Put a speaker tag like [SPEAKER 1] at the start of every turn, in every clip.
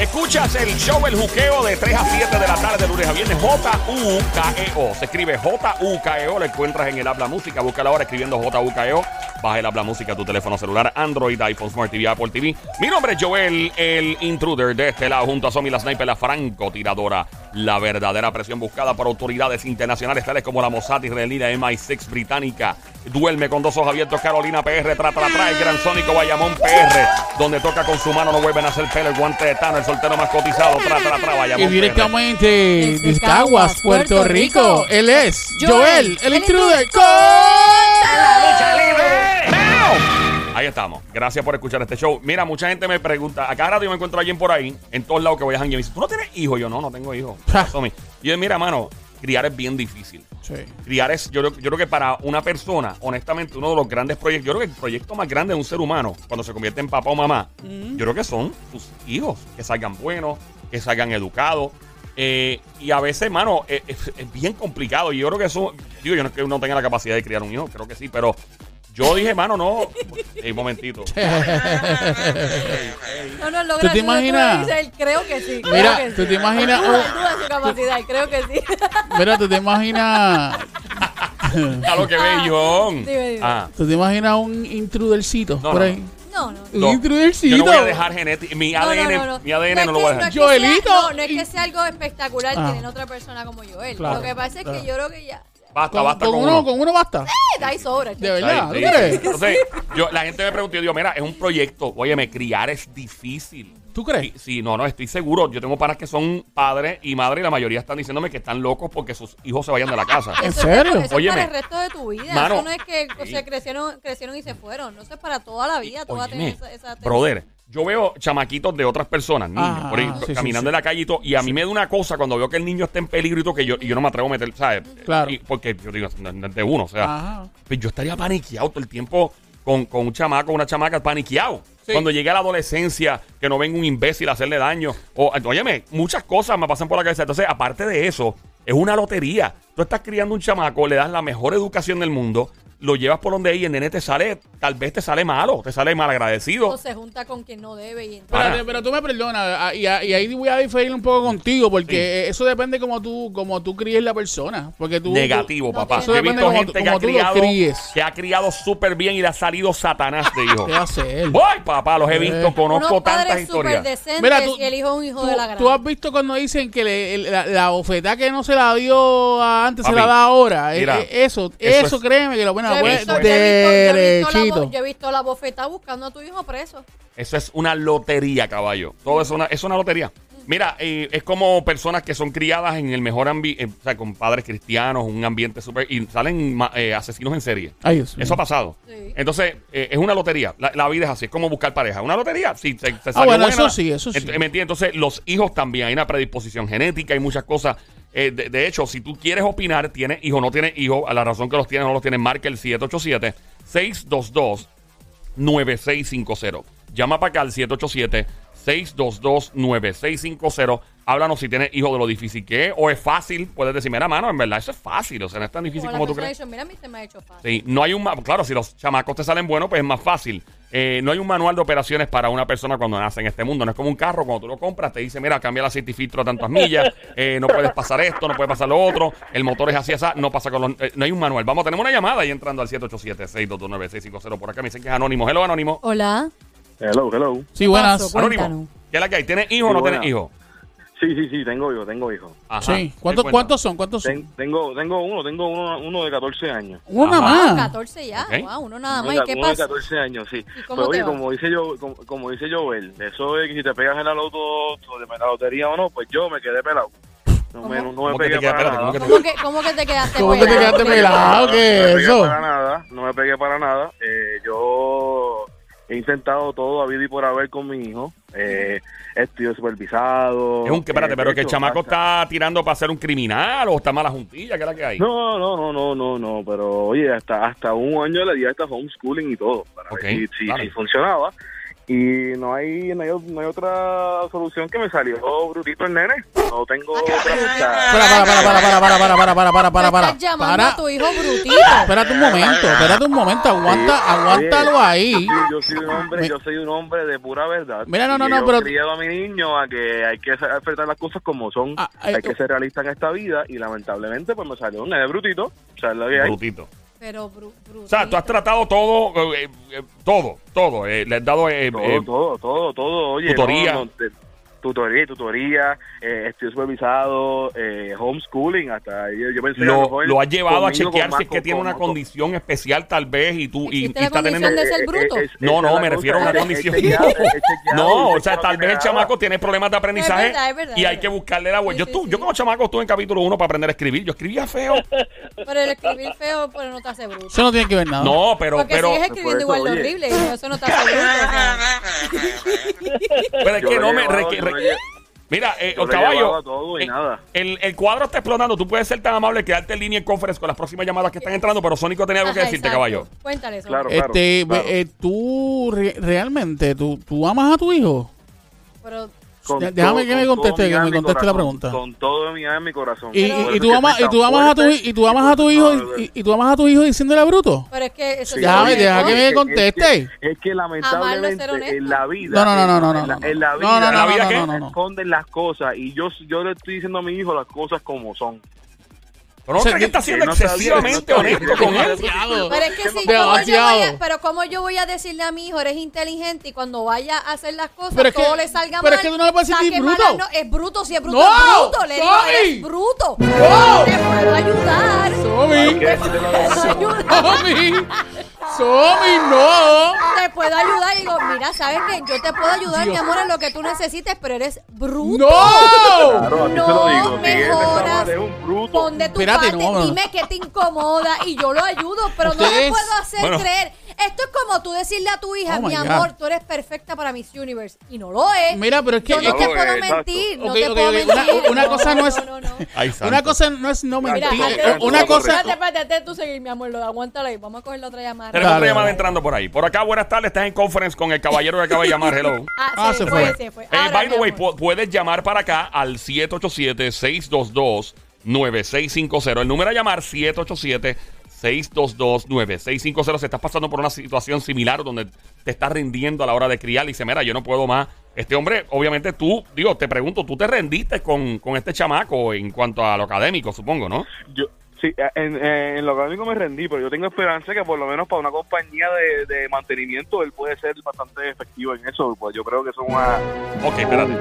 [SPEAKER 1] Escuchas el show El Juqueo de 3 a 7 de la tarde, de lunes a viernes. J-U-K-E-O. Se escribe J-U-K-E-O. Lo encuentras en el Habla Música. Búscala ahora escribiendo J-U-K-E-O. Baja el Habla Música a tu teléfono celular, Android, iPhone, Smart TV, Apple TV. Mi nombre es Joel, el intruder de este lado, junto a Somi la Sniper, la francotiradora. La verdadera presión buscada por autoridades internacionales tales como la Mossad israelina, MI6 británica. Duerme con dos ojos abiertos, Carolina PR, trata la trae, Gran Sónico, Bayamón PR, donde toca con su mano, no vuelven a hacer pelo, el guante de Tano, el soltero más cotizado, trata la trae,
[SPEAKER 2] Y
[SPEAKER 1] Bayamón PR.
[SPEAKER 2] directamente de Caguas, Puerto,
[SPEAKER 3] Puerto
[SPEAKER 2] Rico.
[SPEAKER 3] Rico.
[SPEAKER 2] Él es
[SPEAKER 3] Joel,
[SPEAKER 2] Joel, el
[SPEAKER 3] el
[SPEAKER 2] intruder.
[SPEAKER 3] intruder.
[SPEAKER 1] Ahí estamos. Gracias por escuchar este show. Mira, mucha gente me pregunta, a cada rato yo me encuentro a alguien por ahí, en todos lados que voy a janguear, y me dice, ¿tú no tienes hijos? Yo, no, no tengo hijos. Y yo, mira, mano, criar es bien difícil.
[SPEAKER 2] Sí.
[SPEAKER 1] Criar es, yo, creo- yo creo que para una persona, honestamente, uno de los grandes proyectos, yo creo que el proyecto más grande de un ser humano, cuando se convierte en papá o mamá, yo creo que son sus hijos, que salgan buenos, que salgan educados. Eh, y a veces, mano, es, es- es bien complicado. Y yo creo que eso, digo, yo no es que uno tenga la capacidad de criar un hijo, creo que sí, pero yo dije, mano, no. Ey, un momentito.
[SPEAKER 3] No, no, lo
[SPEAKER 2] ¿Tú te imaginas?
[SPEAKER 3] él, creo que sí. creo
[SPEAKER 2] Mira,
[SPEAKER 3] que
[SPEAKER 2] ¿tú
[SPEAKER 3] sí.
[SPEAKER 2] te imaginas
[SPEAKER 3] duda,
[SPEAKER 2] un-
[SPEAKER 3] duda de su capacidad, creo que sí.
[SPEAKER 2] Mira, ¿tú te imaginas,
[SPEAKER 1] A lo que ve, John.
[SPEAKER 3] Dime, dime.
[SPEAKER 1] Ah,
[SPEAKER 2] tú te imaginas un intrudercito
[SPEAKER 1] No,
[SPEAKER 2] por
[SPEAKER 1] no,
[SPEAKER 2] ahí?
[SPEAKER 3] No, no.
[SPEAKER 2] Un
[SPEAKER 1] no.
[SPEAKER 2] intrudercito.
[SPEAKER 1] Yo no voy a dejar genética. Mi
[SPEAKER 3] No, no,
[SPEAKER 1] ADN,
[SPEAKER 3] no, no.
[SPEAKER 1] mi ADN no, lo voy a dejar.
[SPEAKER 3] es que
[SPEAKER 2] Joelito.
[SPEAKER 3] sea- No, no es que sea algo espectacular
[SPEAKER 2] Ah.
[SPEAKER 3] tener otra persona como Joel.
[SPEAKER 2] Claro,
[SPEAKER 3] Lo que pasa es
[SPEAKER 2] claro.
[SPEAKER 3] que yo creo que ya.
[SPEAKER 1] Basta,
[SPEAKER 2] Con,
[SPEAKER 1] basta
[SPEAKER 2] con
[SPEAKER 1] con,
[SPEAKER 2] uno,
[SPEAKER 1] uno.
[SPEAKER 2] con uno basta.
[SPEAKER 3] Eh, da ahí sobra.
[SPEAKER 2] De verdad, ¿tú
[SPEAKER 1] sí.
[SPEAKER 2] crees?
[SPEAKER 1] Entonces, yo, la gente me preguntó, yo digo, mira, es un proyecto. Oye, me criar es difícil.
[SPEAKER 2] ¿Tú
[SPEAKER 1] Sí,
[SPEAKER 2] crees?
[SPEAKER 1] sí, no, no, estoy seguro. Yo tengo panas que son padres y madres y la mayoría están diciéndome que están locos porque sus hijos se vayan de la casa.
[SPEAKER 2] ¿En serio?
[SPEAKER 3] Es, eso
[SPEAKER 1] Óyeme.
[SPEAKER 3] es para el resto de tu vida.
[SPEAKER 1] Mano.
[SPEAKER 3] eso no es que o
[SPEAKER 1] Sí.
[SPEAKER 3] sea, crecieron, crecieron y se fueron. No eso es para toda la vida. Tú vas a tener
[SPEAKER 1] Óyeme,
[SPEAKER 3] esa, esa
[SPEAKER 1] brother, yo veo chamaquitos de otras personas, niños,
[SPEAKER 2] Ah,
[SPEAKER 1] por ahí,
[SPEAKER 2] sí,
[SPEAKER 1] caminando
[SPEAKER 2] sí.
[SPEAKER 1] en la calle y todo, y a mí me da una cosa cuando veo que el niño está en peligro y todo, que yo, y yo no me atrevo a meter, ¿sabes?
[SPEAKER 2] Claro.
[SPEAKER 1] Y- porque yo digo, de uno, o sea,
[SPEAKER 2] Ajá.
[SPEAKER 1] pues yo estaría paniqueado todo el tiempo con, con un chamaco, una chamaca paniqueado.
[SPEAKER 2] Sí.
[SPEAKER 1] Cuando llegue a la adolescencia, que no venga un imbécil a hacerle daño. O, óyeme, muchas cosas me pasan por la cabeza. Entonces, aparte de eso, es una lotería. Tú estás criando un chamaco, le das la mejor educación del mundo, lo llevas por donde ahí y el nene te sale, tal vez te sale malo, te sale mal agradecido.
[SPEAKER 3] o se junta con quien no debe y entonces.
[SPEAKER 2] Pero tú me perdonas, ah, y, y ahí voy a diferir un poco contigo, porque eh, eso depende como tú, como tú críes la persona. Porque tú,
[SPEAKER 1] Negativo, papá. he
[SPEAKER 2] Eso depende
[SPEAKER 1] visto gente
[SPEAKER 2] tú-
[SPEAKER 1] que ha criado, que ha criado súper bien y le ha salido satanás de hijo.
[SPEAKER 2] ¿Qué va a hacer?
[SPEAKER 1] Voy, papá, los he visto,
[SPEAKER 2] Eh.
[SPEAKER 1] conozco
[SPEAKER 3] Unos
[SPEAKER 1] tantas historias.
[SPEAKER 2] Mira, tú-
[SPEAKER 3] y el hijo es un hijo
[SPEAKER 2] ¿Tú,
[SPEAKER 3] de la gran.
[SPEAKER 2] tú has visto cuando dicen que le- el- la, la bofetada que no se la dio antes se la da ahora? Eh,
[SPEAKER 1] mira,
[SPEAKER 2] eh, eso,
[SPEAKER 1] eso
[SPEAKER 2] eso,
[SPEAKER 1] es-
[SPEAKER 2] créeme que lo bueno,
[SPEAKER 3] Yo he
[SPEAKER 2] pues,
[SPEAKER 3] visto- yo he visto- la
[SPEAKER 2] derechito.
[SPEAKER 3] bo- Yo he visto la bofeta buscando a tu hijo preso.
[SPEAKER 1] Eso es una lotería, caballo. Todo es una, es una lotería. Mira, eh, es como personas que son criadas en el mejor ambiente, o sea, con padres cristianos, un ambiente súper... Y salen eh, asesinos en serie.
[SPEAKER 2] Ay, Dios mío.
[SPEAKER 1] Eso ha pasado.
[SPEAKER 3] Sí.
[SPEAKER 1] Entonces, eh, es una lotería. La, la vida es así, es como buscar pareja. Una lotería, sí, se, se
[SPEAKER 2] Ah,
[SPEAKER 1] salió
[SPEAKER 2] bueno,
[SPEAKER 1] buena.
[SPEAKER 2] eso sí, eso sí.
[SPEAKER 1] Ent- ¿Me entiendes? Entonces, los hijos también. Hay una predisposición genética, hay muchas cosas. Eh, de, de hecho, si tú quieres opinar, tienes hijo o no tienes hijo, a la razón que los tienes no los tienes, marca el 787-622-9650. Llama para acá al 787-622-9650. Háblanos si tienes hijo de lo difícil que es o es fácil. Puedes decir, mira, mano, en verdad eso es fácil. O sea, no es tan difícil
[SPEAKER 3] Como
[SPEAKER 1] tú crees.
[SPEAKER 3] mira, a mí se me ha hecho fácil.
[SPEAKER 1] Sí, no hay un ma- claro, si los chamacos te salen buenos, pues es más fácil. Eh, no hay un manual de operaciones para una persona cuando nace en este mundo. No es como un carro, cuando tú lo compras, te dice, mira, cambia el aceite y filtro a tantas millas, eh, no puedes pasar esto, no puedes pasar lo otro, el motor es así, así, no pasa con los... eh, no hay un manual. Vamos, tenemos una llamada ahí entrando al 787-622-9650 por acá. Me dicen que es anónimo. Hello, anónimo.
[SPEAKER 3] Hola.
[SPEAKER 4] Hello, hello.
[SPEAKER 2] Sí, buenas.
[SPEAKER 1] Anónimo. ¿Qué es la que hay? ¿Tienes hijo o no
[SPEAKER 4] Sí,
[SPEAKER 1] tienes hijo?
[SPEAKER 4] Sí, sí, sí, tengo hijo, tengo hijo.
[SPEAKER 1] Ajá.
[SPEAKER 2] Sí.
[SPEAKER 1] ¿Qué
[SPEAKER 2] ¿Cuántos? ¿Cuántos son? ¿Cuántos son?
[SPEAKER 4] Ten- tengo, tengo uno, tengo uno, uno de 14 años.
[SPEAKER 2] Una
[SPEAKER 1] Ajá.
[SPEAKER 2] más.
[SPEAKER 3] 14 ya.
[SPEAKER 1] Ok.
[SPEAKER 3] Wow, uno nada
[SPEAKER 4] Uno
[SPEAKER 3] más.
[SPEAKER 4] de-
[SPEAKER 3] ¿Y qué
[SPEAKER 4] uno de
[SPEAKER 3] pasa?
[SPEAKER 4] 14 años, sí.
[SPEAKER 3] cómo
[SPEAKER 4] Pero
[SPEAKER 3] te
[SPEAKER 4] oye,
[SPEAKER 3] va?
[SPEAKER 4] como dice yo, como, como dice Joel, eso de que si te pegas en la loto o de la lotería o no, pues yo me quedé pelado. No me, no me
[SPEAKER 1] ¿Cómo que te
[SPEAKER 4] pegué
[SPEAKER 1] quedas?
[SPEAKER 4] para
[SPEAKER 1] Espérate, ¿cómo
[SPEAKER 4] nada.
[SPEAKER 1] que te-
[SPEAKER 3] ¿Cómo que, ¿Cómo que te quedaste
[SPEAKER 2] ¿Cómo que te
[SPEAKER 3] pelado?
[SPEAKER 2] quedaste pelado? ¿Qué
[SPEAKER 4] No me
[SPEAKER 2] es
[SPEAKER 4] pegué
[SPEAKER 2] eso?
[SPEAKER 4] para nada, no me pegué para nada. Eh, yo he intentado todo a vida y por haber con mi hijo. Eh, estudio supervisado.
[SPEAKER 1] Es un que, espérate,
[SPEAKER 4] eh,
[SPEAKER 1] pero que el chamaco está tirando para ser un criminal o está mala juntilla, ¿qué es la que hay?
[SPEAKER 4] No, no, no, no, no, no, pero oye, hasta hasta un año le di hasta homeschooling y todo, para
[SPEAKER 1] Ok,
[SPEAKER 4] ver si, si, si funcionaba. Y no hay, no hay, no hay otra solución que me salió brutito el nene. No tengo otra.
[SPEAKER 2] Para, para, para, para, para, para, para, para, para, para,
[SPEAKER 3] Tú
[SPEAKER 2] para.
[SPEAKER 3] estás llamando
[SPEAKER 2] Para.
[SPEAKER 3] a tu hijo brutito.
[SPEAKER 2] Espérate un momento, espérate un momento, aguanta, aguántalo
[SPEAKER 4] Oye,
[SPEAKER 2] ahí.
[SPEAKER 4] Yo soy un hombre, yo soy un hombre de pura verdad.
[SPEAKER 2] Mira, no, no, no,
[SPEAKER 4] yo
[SPEAKER 2] pero-
[SPEAKER 4] criado a mi niño a que hay que enfrentar las cosas como son.
[SPEAKER 2] Ah, eh,
[SPEAKER 4] hay que ser realista en esta vida y lamentablemente pues me salió un nene brutito. O sea, es lo que hay.
[SPEAKER 1] Brutito.
[SPEAKER 3] Pero bru-.
[SPEAKER 1] O sea, tú has tratado todo, eh, eh, todo, todo. eh, le has dado eh,
[SPEAKER 4] Todo,
[SPEAKER 1] eh,
[SPEAKER 4] todo, todo, todo. Oye,
[SPEAKER 1] tutoría.
[SPEAKER 4] no, no, te- tutoría, tutoría, eh, estudio supervisado, eh, homeschooling, hasta yo, yo pensé que a
[SPEAKER 1] lo,
[SPEAKER 4] mejor
[SPEAKER 1] lo has llevado a chequear si es que tiene una
[SPEAKER 4] con-
[SPEAKER 1] condición especial tal vez y tú y,
[SPEAKER 3] ¿Existe
[SPEAKER 1] y
[SPEAKER 3] la
[SPEAKER 1] está teniendo...
[SPEAKER 3] condición de ser bruto?
[SPEAKER 4] Eh,
[SPEAKER 1] No,
[SPEAKER 4] esa
[SPEAKER 1] no,
[SPEAKER 4] la
[SPEAKER 1] me refiero a una condición.
[SPEAKER 4] chequeado,
[SPEAKER 1] No, o sea,
[SPEAKER 4] no
[SPEAKER 1] tal vez el chamaco tiene problemas de aprendizaje
[SPEAKER 3] Es verdad, es verdad,
[SPEAKER 1] y hay que buscarle la vuelta.
[SPEAKER 3] Sí,
[SPEAKER 1] yo,
[SPEAKER 3] sí,
[SPEAKER 1] tú- yo como chamaco estuve en capítulo 1 para aprender a escribir. Yo escribía feo.
[SPEAKER 3] Pero el escribir feo pues, no te hace bruto.
[SPEAKER 2] Eso no tiene que ver nada.
[SPEAKER 1] No, pero,
[SPEAKER 3] Porque
[SPEAKER 1] pero,
[SPEAKER 3] sigues escribiendo igual
[SPEAKER 4] eso,
[SPEAKER 3] de horrible eso no te hace bruto.
[SPEAKER 1] pero es que no me...
[SPEAKER 4] yo llevado.
[SPEAKER 1] Mira, eh,
[SPEAKER 4] Yo
[SPEAKER 1] caballo,
[SPEAKER 4] a todo y
[SPEAKER 1] eh,
[SPEAKER 4] nada.
[SPEAKER 1] el, el cuadro está explotando. Tú puedes ser tan amable que darte en línea en conference con las próximas llamadas que están entrando, pero Sónico tenía algo que decirte,
[SPEAKER 3] exacto.
[SPEAKER 1] caballo.
[SPEAKER 3] Cuéntale eso.
[SPEAKER 4] Claro.
[SPEAKER 2] Este,
[SPEAKER 4] claro.
[SPEAKER 2] eh, tú re- realmente, tú, tú amas a tu hijo.
[SPEAKER 3] Pero,
[SPEAKER 4] Con
[SPEAKER 2] déjame que me
[SPEAKER 4] con
[SPEAKER 2] conteste, que me conteste la pregunta.
[SPEAKER 4] Con todo mi alma y mi corazón.
[SPEAKER 2] Y, y- y tú amas, y tú amas a tu y tú amas a tu hijo y, y tú amas a tu hijo diciéndole bruto.
[SPEAKER 3] pero es que eso
[SPEAKER 4] Sí,
[SPEAKER 3] es
[SPEAKER 2] Déjame- deja que me
[SPEAKER 4] es que-
[SPEAKER 2] conteste.
[SPEAKER 4] Es que, es que lamentablemente en la vida.
[SPEAKER 2] No, no, no, no, no,
[SPEAKER 4] en la,
[SPEAKER 2] no, no.
[SPEAKER 4] en la
[SPEAKER 2] No,
[SPEAKER 4] vida,
[SPEAKER 2] no, no,
[SPEAKER 1] ¿En la vida
[SPEAKER 2] no,
[SPEAKER 1] qué?
[SPEAKER 2] no, no, no.
[SPEAKER 4] esconden las cosas y yo, yo le estoy diciendo a mi hijo las cosas como son.
[SPEAKER 1] Pero no
[SPEAKER 2] O sea,
[SPEAKER 1] que está siendo
[SPEAKER 4] no
[SPEAKER 1] excesivamente honesto con él.
[SPEAKER 3] Pero es que sí, ¿cómo yo voy a, pero como yo voy a decirle a mi hijo, eres inteligente y cuando vaya a hacer las cosas,
[SPEAKER 2] Pero es que-
[SPEAKER 3] todo le salga
[SPEAKER 2] pero
[SPEAKER 3] mal.
[SPEAKER 2] es que tú no le puedes decir bruto.
[SPEAKER 3] no- es bruto, si es bruto,
[SPEAKER 2] ¡No!
[SPEAKER 3] es bruto. Le digo, bruto.
[SPEAKER 2] ¡No!
[SPEAKER 3] Te puedo ayudar.
[SPEAKER 2] Somi. Somi, Somi, no.
[SPEAKER 3] Te puedo ayudar. Y digo, mira, ¿sabes qué? Yo te puedo ayudar,
[SPEAKER 2] Dios.
[SPEAKER 3] mi amor, en lo que tú necesites, pero eres bruto.
[SPEAKER 2] No.
[SPEAKER 4] Claro,
[SPEAKER 3] No mejoras.
[SPEAKER 4] está mal, es un bruto.
[SPEAKER 3] Pon de tu
[SPEAKER 2] No, no.
[SPEAKER 3] dime qué te incomoda y yo lo ayudo, pero no le puedo hacer
[SPEAKER 1] Bueno.
[SPEAKER 3] creer. Esto es como tú decirle a tu hija,
[SPEAKER 2] Oh,
[SPEAKER 3] mi
[SPEAKER 2] God.
[SPEAKER 3] amor, tú eres perfecta para Miss Universe. Y no lo es.
[SPEAKER 2] Mira, pero es que
[SPEAKER 3] yo no
[SPEAKER 4] No
[SPEAKER 3] te puedo
[SPEAKER 4] es,
[SPEAKER 3] mentir, no
[SPEAKER 2] Ok,
[SPEAKER 3] te
[SPEAKER 2] ok,
[SPEAKER 3] puedo
[SPEAKER 2] ok.
[SPEAKER 3] mentir.
[SPEAKER 2] Una- una cosa no es-
[SPEAKER 3] No, no, no.
[SPEAKER 1] Ay,
[SPEAKER 2] una cosa no es no
[SPEAKER 3] Mira,
[SPEAKER 2] mentir. eh, Una cosa.
[SPEAKER 3] Espérate, espérate, espérate, tú seguir, mi amor, lo aguántalo ahí. Vamos a coger la otra llamada.
[SPEAKER 1] Tenemos otra llamada entrando por ahí. Por acá, buenas tardes. Estás en conference con el caballero que acaba de llamar. Hello.
[SPEAKER 3] Ah,
[SPEAKER 2] Ah,
[SPEAKER 3] se,
[SPEAKER 2] se
[SPEAKER 3] fue,
[SPEAKER 2] fue.
[SPEAKER 3] se fue.
[SPEAKER 1] Eh,
[SPEAKER 3] Ahora,
[SPEAKER 1] by the way, puedes llamar para acá al 787-622-9650. El número a llamar 787-622-9650. Si estás pasando por una situación similar donde te estás rindiendo a la hora de criar y dice, mira, yo no puedo más. Este hombre, obviamente tú, digo, te pregunto, tú te rendiste con, con este chamaco en cuanto a lo académico, supongo, ¿no?
[SPEAKER 4] Yo, sí, en, en lo académico me rendí, pero yo tengo esperanza que por lo menos para una compañía de, de mantenimiento él puede ser bastante efectivo en eso. Pues yo creo que eso es una...
[SPEAKER 1] Ok, espérate.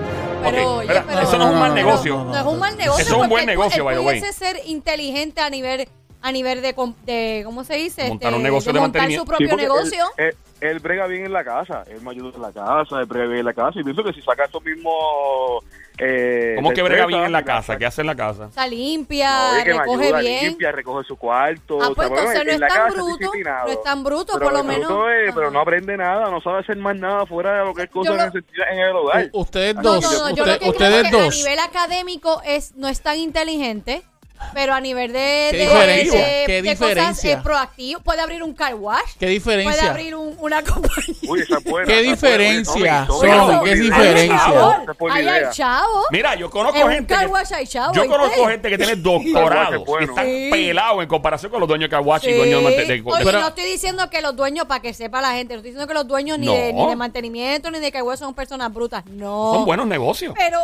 [SPEAKER 3] Pero,
[SPEAKER 1] Ok,
[SPEAKER 3] oye,
[SPEAKER 1] espera,
[SPEAKER 3] pero-
[SPEAKER 1] eso no es un mal negocio.
[SPEAKER 2] no, no,
[SPEAKER 3] No es un mal negocio.
[SPEAKER 1] Eso es un buen negocio, by the way.
[SPEAKER 3] pudiese ser inteligente a nivel a nivel de, com- de ¿cómo se dice?
[SPEAKER 1] Montar
[SPEAKER 3] Este,
[SPEAKER 1] un negocio de
[SPEAKER 3] montar
[SPEAKER 1] mantenimiento.
[SPEAKER 3] su propio
[SPEAKER 4] Sí,
[SPEAKER 3] negocio.
[SPEAKER 4] Él, él- él brega bien en la casa, él me ayuda en la casa, él brega bien en la casa y pienso que si saca esos mismos... Eh,
[SPEAKER 1] ¿Cómo que brega bien en la casa? ¿Qué hace en la casa?
[SPEAKER 3] O sea, limpia,
[SPEAKER 4] No,
[SPEAKER 3] recoge
[SPEAKER 4] ayuda,
[SPEAKER 3] bien.
[SPEAKER 4] limpia, recoge su cuarto.
[SPEAKER 3] Ah,
[SPEAKER 4] o
[SPEAKER 3] pues
[SPEAKER 4] bueno,
[SPEAKER 3] entonces no
[SPEAKER 4] en
[SPEAKER 3] es
[SPEAKER 4] la
[SPEAKER 3] tan
[SPEAKER 4] casa
[SPEAKER 3] bruto, no es tan bruto,
[SPEAKER 4] Pero
[SPEAKER 3] por lo menos.
[SPEAKER 4] es- pero no aprende nada, no sabe hacer más nada fuera de lo que es cosa
[SPEAKER 3] lo-
[SPEAKER 4] necesaria en el hogar.
[SPEAKER 2] U- Ustedes
[SPEAKER 3] No,
[SPEAKER 2] dos,
[SPEAKER 3] no, no, yo
[SPEAKER 2] usted-
[SPEAKER 3] lo que creo
[SPEAKER 2] ustedes
[SPEAKER 3] es que a
[SPEAKER 2] dos.
[SPEAKER 3] nivel académico es, no es tan inteligente, pero a nivel de,
[SPEAKER 2] ¿Qué
[SPEAKER 3] de,
[SPEAKER 2] diferencia?
[SPEAKER 3] de-
[SPEAKER 2] ¿Qué
[SPEAKER 3] de cosas
[SPEAKER 2] diferencia?
[SPEAKER 3] eh, proactivo, puede abrir un car wash,
[SPEAKER 2] ¿Qué
[SPEAKER 3] puede
[SPEAKER 2] diferencia?
[SPEAKER 3] abrir un- una compañía.
[SPEAKER 4] Uy, esa es buena,
[SPEAKER 2] ¿Qué
[SPEAKER 4] esa es buena. Oye,
[SPEAKER 2] diferencia,
[SPEAKER 4] Tommy,
[SPEAKER 1] Somi?
[SPEAKER 4] Tommy,
[SPEAKER 2] ¿Qué
[SPEAKER 4] Tommy,
[SPEAKER 2] diferencia?
[SPEAKER 4] Esa fue
[SPEAKER 3] Ahí hay chavo.
[SPEAKER 1] Mira, yo conozco
[SPEAKER 3] En un
[SPEAKER 1] gente.
[SPEAKER 3] car
[SPEAKER 1] que-
[SPEAKER 3] wash hay chavo,
[SPEAKER 1] yo conozco gente que tiene doctorados
[SPEAKER 4] bueno.
[SPEAKER 1] y están
[SPEAKER 3] Sí.
[SPEAKER 1] pelados en comparación con los dueños de Kawachi y
[SPEAKER 3] Sí.
[SPEAKER 1] dueños de, mante- de-
[SPEAKER 3] Oye, no estoy diciendo que los dueños, para que sepa la gente, no estoy diciendo que los dueños ni,
[SPEAKER 1] No.
[SPEAKER 3] de, ni de mantenimiento ni de que son personas brutas. No.
[SPEAKER 1] son buenos negocios.
[SPEAKER 3] Pero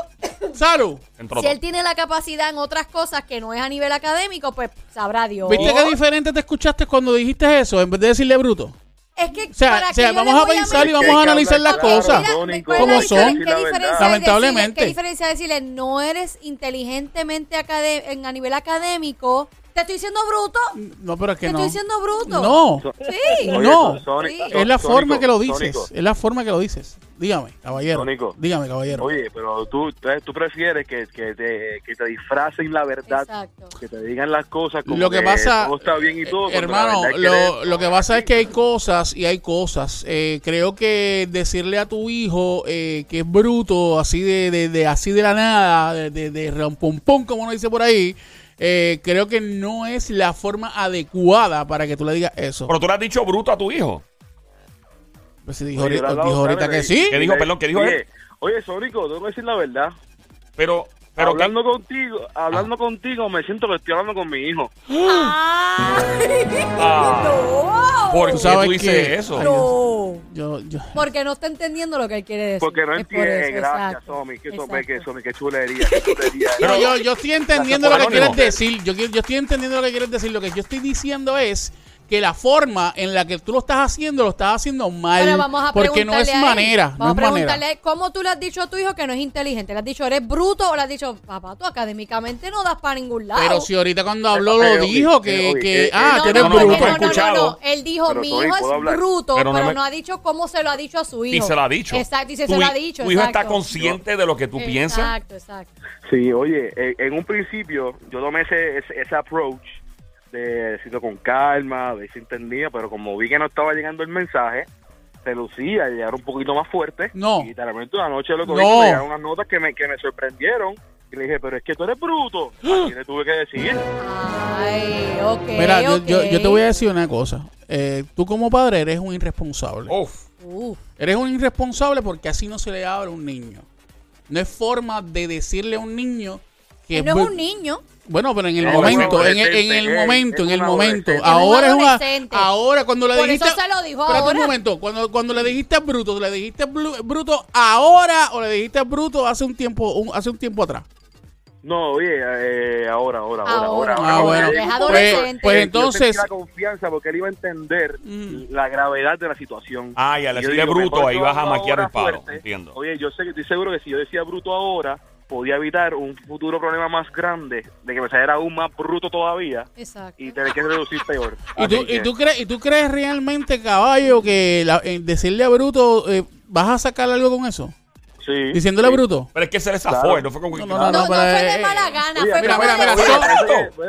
[SPEAKER 2] Salud.
[SPEAKER 1] Entre
[SPEAKER 3] si él tiene la capacidad en otras cosas que no es a nivel académico, pues sabrá Dios.
[SPEAKER 2] ¿Viste qué diferente te escuchaste cuando dijiste eso en vez de decirle bruto?
[SPEAKER 3] Es que
[SPEAKER 2] O sea,
[SPEAKER 3] para
[SPEAKER 2] o sea,
[SPEAKER 3] que yo
[SPEAKER 2] vamos a pensar y vamos a analizar las
[SPEAKER 4] claro,
[SPEAKER 2] cosas.
[SPEAKER 3] Mira,
[SPEAKER 4] Tónico,
[SPEAKER 3] ¿cuál es
[SPEAKER 2] como son.
[SPEAKER 3] ¿Qué
[SPEAKER 4] La
[SPEAKER 3] diferencia,
[SPEAKER 4] verdad.
[SPEAKER 3] es
[SPEAKER 2] Lamentablemente.
[SPEAKER 3] decirle, ¿Qué diferencia es decirle no eres inteligentemente en, a nivel académico? ¿Te estoy diciendo bruto?
[SPEAKER 2] No, pero es que
[SPEAKER 3] ¿Te
[SPEAKER 2] no.
[SPEAKER 3] estoy diciendo bruto?
[SPEAKER 2] No,
[SPEAKER 3] Sí.
[SPEAKER 4] Oye,
[SPEAKER 2] No.
[SPEAKER 4] Sónico,
[SPEAKER 3] Sí.
[SPEAKER 4] Sónico,
[SPEAKER 2] es la forma que lo dices.
[SPEAKER 4] Sónico,
[SPEAKER 2] Es la forma que lo dices. Dígame, caballero.
[SPEAKER 4] Tónico.
[SPEAKER 2] Dígame, caballero.
[SPEAKER 4] Oye, pero tú, tú prefieres que, que, te, que te disfracen la verdad,
[SPEAKER 3] Exacto.
[SPEAKER 4] que te digan las cosas como
[SPEAKER 2] Lo que pasa,
[SPEAKER 4] todo está bien y todo.
[SPEAKER 2] eh,
[SPEAKER 4] la
[SPEAKER 2] hermano,
[SPEAKER 4] que
[SPEAKER 2] lo, que pasa es que hay cosas y hay cosas. Eh, creo que decirle a tu hijo eh, que es bruto, así de, de, de- así de la nada, de, de, de rampompón, como uno dice por ahí, eh, creo que no es la forma adecuada para que tú le digas eso.
[SPEAKER 1] Pero tú le has dicho bruto a tu hijo.
[SPEAKER 2] Pues si dijo,
[SPEAKER 4] Oye,
[SPEAKER 2] ahorita- dijo que sí.
[SPEAKER 1] ¿Qué dijo? Perdón, ¿qué dijo
[SPEAKER 4] oye,
[SPEAKER 1] él?
[SPEAKER 4] Oye, Sónico, tengo que decir la verdad.
[SPEAKER 1] Pero, pero ¿qué?
[SPEAKER 4] hablando contigo, hablando contigo, me siento que estoy hablando con mi hijo.
[SPEAKER 3] ¡Ay!
[SPEAKER 1] Ah,
[SPEAKER 3] ¡No!
[SPEAKER 1] ¿Por qué
[SPEAKER 2] sabes
[SPEAKER 1] tú dices
[SPEAKER 2] que-
[SPEAKER 1] eso?
[SPEAKER 2] Ay,
[SPEAKER 3] No.
[SPEAKER 2] Yo, yo,
[SPEAKER 3] Porque no está entendiendo lo que él quiere decir.
[SPEAKER 4] Porque no
[SPEAKER 3] por
[SPEAKER 4] entiende. Gracias. Somi. Que
[SPEAKER 3] Exacto.
[SPEAKER 4] que Somi, qué chulería, qué chulería.
[SPEAKER 2] yo, yo, yo estoy entendiendo lo que quieres decir. Yo, yo estoy entendiendo lo que quieres decir. Lo que yo estoy diciendo es que la forma en la que tú lo estás haciendo, lo estás haciendo mal.
[SPEAKER 3] Pero vamos a
[SPEAKER 2] porque no es
[SPEAKER 3] a él.
[SPEAKER 2] manera.
[SPEAKER 3] Vamos
[SPEAKER 2] no
[SPEAKER 3] a
[SPEAKER 2] es manera.
[SPEAKER 3] preguntarle a él, cómo tú le has dicho a tu hijo que no es inteligente. ¿Le has dicho eres bruto o le has dicho, papá, tú académicamente no das para ningún lado?
[SPEAKER 2] Pero si ahorita cuando habló lo
[SPEAKER 4] eh,
[SPEAKER 2] dijo
[SPEAKER 4] eh,
[SPEAKER 2] que, que
[SPEAKER 4] eh,
[SPEAKER 2] ah,
[SPEAKER 4] eh,
[SPEAKER 2] tú eres
[SPEAKER 1] no, no, no,
[SPEAKER 2] bruto.
[SPEAKER 1] no.
[SPEAKER 3] Él dijo,
[SPEAKER 4] Pero,
[SPEAKER 3] mi hijo
[SPEAKER 4] ¿puedo
[SPEAKER 3] es bruto,
[SPEAKER 1] Pero
[SPEAKER 3] pero,
[SPEAKER 1] no
[SPEAKER 3] no,
[SPEAKER 1] me-
[SPEAKER 3] ha dicho cómo se lo ha dicho a su hijo.
[SPEAKER 1] Y se lo ha dicho.
[SPEAKER 3] Exacto, y se,
[SPEAKER 1] Tu
[SPEAKER 3] se lo ha dicho.
[SPEAKER 1] Tu hijo está
[SPEAKER 3] exacto.
[SPEAKER 1] consciente de lo que tú piensas.
[SPEAKER 3] Exacto, exacto.
[SPEAKER 4] Sí, oye, en un principio yo tomé ese, ese, ese approach de decirlo con calma, de ver si entendía, pero como vi que no estaba llegando el mensaje, se lucía y llegar un poquito más fuerte.
[SPEAKER 2] No.
[SPEAKER 4] Y literalmente una noche lo cogí
[SPEAKER 2] No.
[SPEAKER 4] y me llegaron unas notas que me, que me sorprendieron. Y le dije, pero es que tú eres bruto. Así le tuve que decir.
[SPEAKER 3] Ay, ok.
[SPEAKER 2] Mira, yo, yo,
[SPEAKER 3] ok.
[SPEAKER 2] yo te voy a decir una cosa. Eh, tú como padre eres un irresponsable.
[SPEAKER 1] Uf.
[SPEAKER 3] Uf.
[SPEAKER 2] Eres un irresponsable porque así no se le habla a un niño. No es forma de decirle a un niño que
[SPEAKER 3] Él no es un niño.
[SPEAKER 2] Bueno, pero en el
[SPEAKER 1] No,
[SPEAKER 2] momento, en el, en el
[SPEAKER 4] adolescente,
[SPEAKER 2] momento,
[SPEAKER 4] es
[SPEAKER 2] en el momento. Ahora
[SPEAKER 3] Es
[SPEAKER 2] es
[SPEAKER 3] un
[SPEAKER 2] una. Ahora cuando le
[SPEAKER 3] Por
[SPEAKER 2] dijiste.
[SPEAKER 3] eso se lo dijo ahora.
[SPEAKER 2] un momento. Cuando, cuando le dijiste bruto, ¿le dijiste bruto ahora o le dijiste bruto hace un tiempo, un- hace un tiempo atrás?
[SPEAKER 4] No, oye, eh, ahora, ahora, ahora,
[SPEAKER 3] Ahora.
[SPEAKER 4] ahora.
[SPEAKER 2] Ah, bueno.
[SPEAKER 4] Un
[SPEAKER 3] adolescente.
[SPEAKER 4] momento
[SPEAKER 2] Pues
[SPEAKER 4] que
[SPEAKER 2] entonces-
[SPEAKER 4] Yo la confianza porque él iba a entender
[SPEAKER 2] Mm.
[SPEAKER 4] la gravedad de la situación.
[SPEAKER 1] Ah, y al decirle bruto, ahí vas a maquiar el
[SPEAKER 4] ahora
[SPEAKER 1] palo. Entiendo.
[SPEAKER 4] Oye, yo sé que estoy seguro que si yo decía bruto ahora, podía evitar un futuro problema más grande de que me saliera aún más bruto todavía
[SPEAKER 3] Exacto.
[SPEAKER 4] y tener que reducir peor.
[SPEAKER 2] ¿Y tú, y, tú crees, ¿Y tú crees realmente, caballo, que la- en decirle a bruto eh, vas a sacar algo con eso?
[SPEAKER 4] Sí,
[SPEAKER 2] Diciéndole
[SPEAKER 4] sí.
[SPEAKER 2] bruto.
[SPEAKER 1] Pero es que se le zafó,
[SPEAKER 4] Claro.
[SPEAKER 1] no fue como
[SPEAKER 2] No, no,
[SPEAKER 3] No, no,
[SPEAKER 2] pero,
[SPEAKER 3] fue de
[SPEAKER 2] eh,
[SPEAKER 3] mala gana.
[SPEAKER 4] Oye,
[SPEAKER 3] fue
[SPEAKER 2] mira, mira, mira,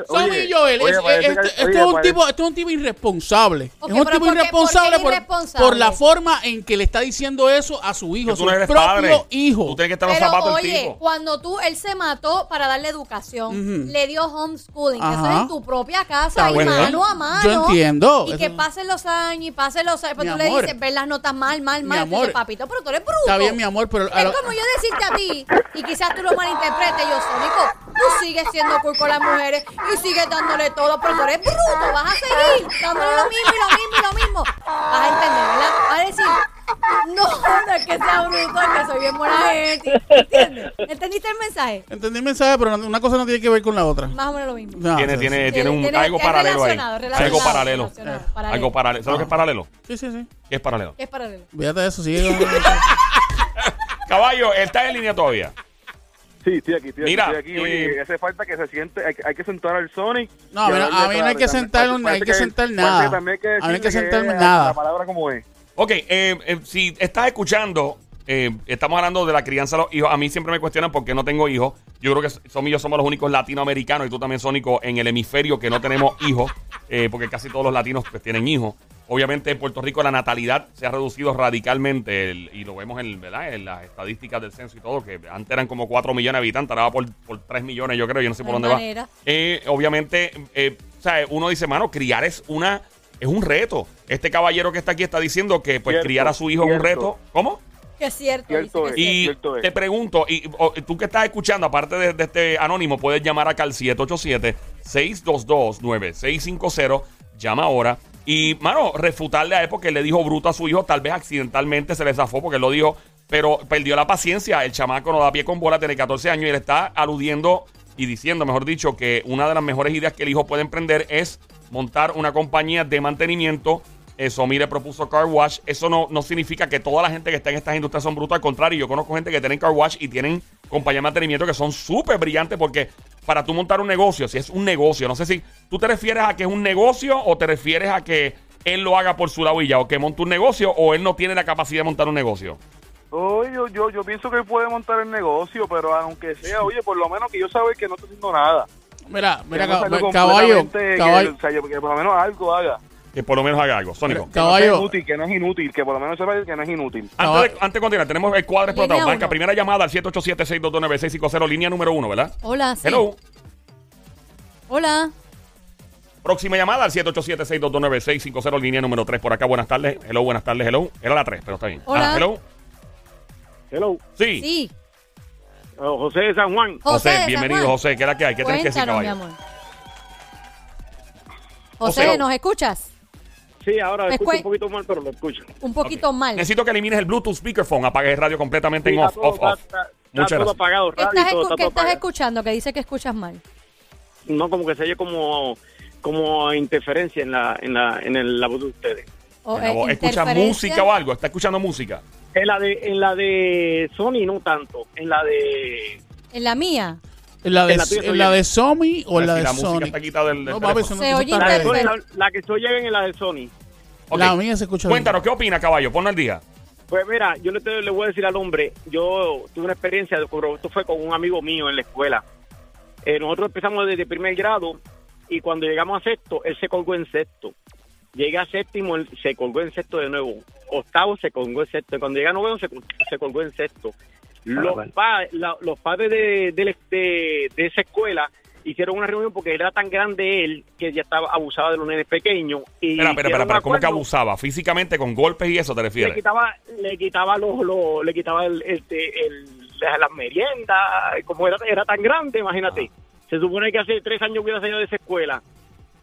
[SPEAKER 2] Sammy
[SPEAKER 4] oye,
[SPEAKER 2] y Joel,
[SPEAKER 4] oye,
[SPEAKER 2] es- este, este
[SPEAKER 4] oye,
[SPEAKER 2] es un tipo, este es un tipo irresponsable.
[SPEAKER 3] Ok,
[SPEAKER 2] es un tipo
[SPEAKER 3] ¿por qué-
[SPEAKER 2] irresponsable
[SPEAKER 3] por irresponsable?
[SPEAKER 2] por la forma en que le está diciendo eso a su hijo, a su
[SPEAKER 1] no
[SPEAKER 2] propio
[SPEAKER 1] padre.
[SPEAKER 2] hijo.
[SPEAKER 1] Tú tienes que estar los zapatos del
[SPEAKER 3] oye,
[SPEAKER 1] tipo.
[SPEAKER 3] cuando tú, él se mató para darle educación,
[SPEAKER 2] Ujú.
[SPEAKER 3] le dio homeschooling, que eso
[SPEAKER 2] Ajá.
[SPEAKER 3] es en tu propia casa, y mano a mano.
[SPEAKER 2] Yo entiendo.
[SPEAKER 3] Y que pasen los años y pasen los años, pero tú le dices, ver las notas mal, mal, mal. papito, pero tú eres bruto.
[SPEAKER 2] Está bien, mi amor, pero
[SPEAKER 3] Es como yo decirte a ti, y quizás tú lo malinterpretes, yo, Sónico, tú sigues siendo cool con las mujeres y sigues dándole todo, pero tú eres bruto, vas a seguir dándole lo mismo y lo mismo y lo mismo. Vas a entender, ¿verdad? Vas a decir, no, no es que sea bruto, es que soy bien buena gente. ¿Entiendes? ¿Entendiste el mensaje?
[SPEAKER 2] Entendí el mensaje, pero una cosa no tiene que ver con la otra.
[SPEAKER 3] Más o menos lo mismo.
[SPEAKER 2] No,
[SPEAKER 1] Tiene,
[SPEAKER 2] sí,
[SPEAKER 1] tiene,
[SPEAKER 2] sí.
[SPEAKER 1] tiene un,
[SPEAKER 3] Tiene-
[SPEAKER 1] algo paralelo ahí. Algo paralelo.
[SPEAKER 3] relacionado,
[SPEAKER 2] Eh.
[SPEAKER 3] paralelo.
[SPEAKER 1] Algo paralelo. ¿Sabes lo que es paralelo?
[SPEAKER 2] Sí, sí, sí.
[SPEAKER 1] ¿Qué es paralelo?
[SPEAKER 3] ¿Qué es paralelo?
[SPEAKER 2] Fíjate de eso, sigue.
[SPEAKER 1] Caballo, él está en línea todavía.
[SPEAKER 4] Sí, estoy aquí, estoy
[SPEAKER 1] Mira,
[SPEAKER 4] aquí, estoy aquí. Oye,
[SPEAKER 1] eh,
[SPEAKER 4] hace falta que se siente, hay, hay que sentar al Sonic.
[SPEAKER 2] No, a
[SPEAKER 4] y
[SPEAKER 2] mí no-
[SPEAKER 4] hablarle
[SPEAKER 2] a mí no hay que sentar- no hay que sentar nada.
[SPEAKER 4] que hay que
[SPEAKER 2] A mí no hay que sentarme nada.
[SPEAKER 4] La palabra como es.
[SPEAKER 1] Ok, eh, eh, si estás escuchando, eh, estamos hablando de la crianza de los hijos. A mí siempre me cuestionan por qué no tengo hijos. Yo creo que y yo somos los únicos latinoamericanos y tú también, Sónico, en el hemisferio que no tenemos hijos, eh, porque casi todos los latinos pues, tienen hijos. Obviamente en Puerto Rico la natalidad se ha reducido radicalmente el- y lo vemos en, ¿verdad? en las estadísticas del censo y todo, que antes eran como 4 millones de habitantes, ahora va por, por 3 millones, yo creo, yo no sé por dónde
[SPEAKER 3] manera.
[SPEAKER 1] va. Eh, obviamente, eh, o sea, uno dice, mano, criar es una es un reto. Este caballero que está aquí está diciendo que pues
[SPEAKER 4] Cierto,
[SPEAKER 1] criar a su hijo es un reto. ¿Cómo?
[SPEAKER 3] Que es cierto.
[SPEAKER 4] Es.
[SPEAKER 1] Y
[SPEAKER 3] cierto.
[SPEAKER 4] cierto es.
[SPEAKER 1] te pregunto, y, o- tú que estás escuchando, aparte de, de este anónimo, puedes llamar acá al 787-622-9650. Llama ahora. Y, mano, refutarle a él porque le dijo bruto a su hijo. Tal vez accidentalmente se le zafó porque él lo dijo, pero perdió la paciencia. El chamaco no da pie con bola, tiene 14 años y le está aludiendo y diciendo, mejor dicho, que una de las mejores ideas que el hijo puede emprender es montar una compañía de mantenimiento eso mire propuso car wash. Eso no, no significa que toda la gente que está en estas industrias son brutas. Al contrario, yo conozco gente que tienen car wash y tienen compañías de mantenimiento que son súper brillantes porque para tú montar un negocio, si es un negocio, no sé si tú te refieres a que es un negocio o te refieres a que él lo haga por su lado y ya, o que monte un negocio o él no tiene la capacidad de montar un negocio.
[SPEAKER 4] Oye, yo, yo, yo pienso que él puede montar el negocio, pero aunque sea, oye, por lo menos que yo sabe que no está haciendo nada.
[SPEAKER 2] Mira, mira, caballo,
[SPEAKER 4] que-
[SPEAKER 2] caballo.
[SPEAKER 4] o sea, que por lo menos algo haga.
[SPEAKER 1] Que por lo menos haga algo. Sónico.
[SPEAKER 4] Que no
[SPEAKER 2] Caballo.
[SPEAKER 4] sea inútil, que no es inútil, que por lo menos sepa que no es inútil.
[SPEAKER 1] Antes de, antes de continuar, tenemos el cuadro explotado. Blanca, primera llamada al 787-622-9650, línea número uno, ¿verdad?
[SPEAKER 3] Hola, sí.
[SPEAKER 1] Hello.
[SPEAKER 3] Hola.
[SPEAKER 1] Próxima llamada al 787-622-9650, línea número 3 por acá. Buenas tardes. Hello, buenas tardes. Hello. Era la 3, pero está bien.
[SPEAKER 3] Hola.
[SPEAKER 1] Ah, hello.
[SPEAKER 5] Hello,
[SPEAKER 1] Sí.
[SPEAKER 3] Sí.
[SPEAKER 5] oh, José de San Juan.
[SPEAKER 1] José, bienvenido,
[SPEAKER 3] Juan.
[SPEAKER 1] José. ¿Qué es la que hay? ¿Qué tienes que decir,
[SPEAKER 3] mi
[SPEAKER 1] caballo?
[SPEAKER 3] amor. José,
[SPEAKER 1] José.
[SPEAKER 3] ¿nos escuchas?
[SPEAKER 5] Sí, ahora lo escucho un poquito mal, pero lo escucho.
[SPEAKER 3] Un poquito mal.
[SPEAKER 1] Necesito que elimines el Bluetooth speakerphone. Apague el radio completamente en
[SPEAKER 5] Sí,
[SPEAKER 1] off,
[SPEAKER 5] todo-
[SPEAKER 1] off, off.
[SPEAKER 5] está- está
[SPEAKER 1] Muchas
[SPEAKER 5] todo
[SPEAKER 1] gracias.
[SPEAKER 5] apagado,
[SPEAKER 3] ¿Qué
[SPEAKER 5] radio,
[SPEAKER 3] estás,
[SPEAKER 5] todo, está
[SPEAKER 3] qué
[SPEAKER 5] todo
[SPEAKER 3] estás
[SPEAKER 5] apagado.
[SPEAKER 3] escuchando? Que dice que escuchas mal.
[SPEAKER 5] No, como que se oye como, como interferencia en la, en la, en el, la voz de ustedes.
[SPEAKER 3] O,
[SPEAKER 1] En la
[SPEAKER 3] eh,
[SPEAKER 1] voz. ¿Escucha música o algo? ¿Está escuchando música?
[SPEAKER 5] En la de, en la de Sony no tanto, en la de
[SPEAKER 3] En la mía.
[SPEAKER 2] ¿En la de,
[SPEAKER 5] En la tuya se
[SPEAKER 2] en la
[SPEAKER 5] oye.
[SPEAKER 2] de Sony o en la
[SPEAKER 1] si
[SPEAKER 2] de
[SPEAKER 1] la música está quitada del, del
[SPEAKER 2] No, papi, no
[SPEAKER 3] oye
[SPEAKER 5] la, la, que se oye en la de Sony.
[SPEAKER 1] Ok.
[SPEAKER 2] La mía se escucha bien.
[SPEAKER 1] Cuéntanos, ¿qué opina, caballo? Ponlo al día.
[SPEAKER 5] Pues mira, yo le, te- le voy a decir al hombre, yo tuve una experiencia, pero esto fue con un amigo mío en la escuela. Eh, nosotros empezamos desde primer grado y cuando llegamos a sexto, él se colgó en sexto. Llega a séptimo, él se colgó en sexto de nuevo. Octavo se colgó en sexto. Cuando llega a noveno, se, se colgó en sexto. Los,
[SPEAKER 6] vale.
[SPEAKER 5] pa- la- los padres de, de, de- de esa escuela hicieron una reunión porque era tan grande él que ya estaba abusado de los nenes pequeños. Y
[SPEAKER 1] Espera, espera, ¿Cómo que abusaba? ¿Físicamente con golpes y eso te
[SPEAKER 5] le
[SPEAKER 1] refieres?
[SPEAKER 5] quitaba le quitaba los, los- le quitaba el, el- las, meriendas como era era tan grande imagínate se supone que hace tres años hubiera salido de esa escuela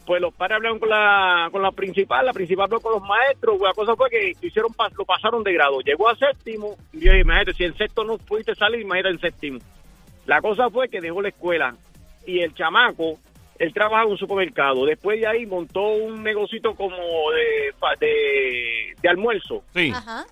[SPEAKER 5] pues los padres hablaron con la con la principal la principal habló con los maestros la cosa fue que hicieron pas- lo pasaron de grado llegó a séptimo y yo dije, imagínate si en sexto no pudiste salir imagínate en séptimo la cosa fue que dejó la escuela y el chamaco él trabaja en un supermercado después de ahí montó un negocito como de, de almuerzo
[SPEAKER 1] Sí.
[SPEAKER 3] Ajá.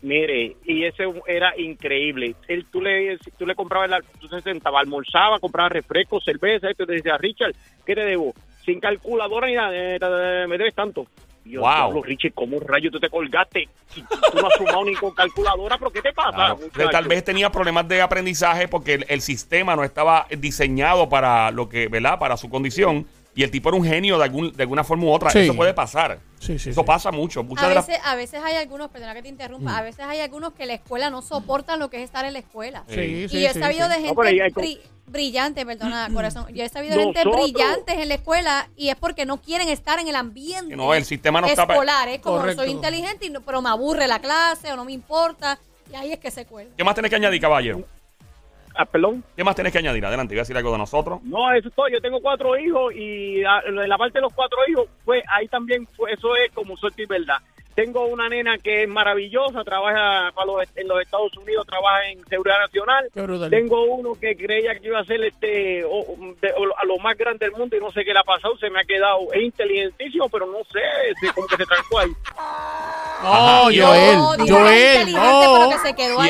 [SPEAKER 5] Mire, y ese era increíble. Él, tú le, tú le comprabas, la, tú se sentaba, almorzaba, compraba refrescos, cerveza, y te decía, Richard, ¿qué te debo? Sin calculadora ni nada, eh, me debes tanto. Y yo,
[SPEAKER 1] Wow.
[SPEAKER 5] diablo, Richard, ¿cómo rayo tú te colgaste? Y Tú no has sumado ni con calculadora, ¿pero qué te pasa?
[SPEAKER 1] Claro. Tal vez tenía problemas de aprendizaje porque el, el sistema no estaba diseñado para lo que, ¿verdad? Para su condición. Y el tipo era un genio de, algún, de alguna forma u otra.
[SPEAKER 2] Sí.
[SPEAKER 1] Eso puede pasar.
[SPEAKER 2] Sí, sí,
[SPEAKER 1] Eso
[SPEAKER 2] sí.
[SPEAKER 1] pasa mucho. Muchas
[SPEAKER 3] A
[SPEAKER 1] de las-
[SPEAKER 3] veces, a veces hay algunos, perdona que te interrumpa, a veces hay algunos que la escuela no soportan lo que es estar en la escuela.
[SPEAKER 2] Sí,
[SPEAKER 3] y
[SPEAKER 2] sí,
[SPEAKER 3] yo he sabido
[SPEAKER 2] sí.
[SPEAKER 3] de gente
[SPEAKER 5] hay
[SPEAKER 3] brillante, perdona, corazón. Yo he sabido de gente brillantes en la escuela y es porque no quieren estar en el ambiente
[SPEAKER 1] no, el sistema no está
[SPEAKER 3] escolar. Es como
[SPEAKER 2] Correcto.
[SPEAKER 3] soy inteligente, y no- pero me aburre la clase o no me importa. Y ahí es que se cuelga.
[SPEAKER 1] ¿Qué más tienes que añadir, caballero?
[SPEAKER 5] Ah, perdón.
[SPEAKER 1] ¿Qué más tienes que añadir? Adelante, voy a decir algo de nosotros.
[SPEAKER 5] No, eso es todo. Yo tengo cuatro hijos y ah, en la parte de los cuatro hijos, pues ahí también fue, eso es como suerte y verdad. Tengo una nena que es maravillosa, trabaja para los- en los Estados Unidos, trabaja en seguridad nacional. Tengo uno que creía que iba a ser este o- de- o- a lo más grande del mundo y no sé qué le ha pasado, se me ha quedado, es inteligentísimo, pero no sé, se- como que se trancó ahí.
[SPEAKER 2] No. Joel,
[SPEAKER 3] No,
[SPEAKER 2] Joel,
[SPEAKER 3] inteligente,
[SPEAKER 2] no.
[SPEAKER 3] pero que se quedó.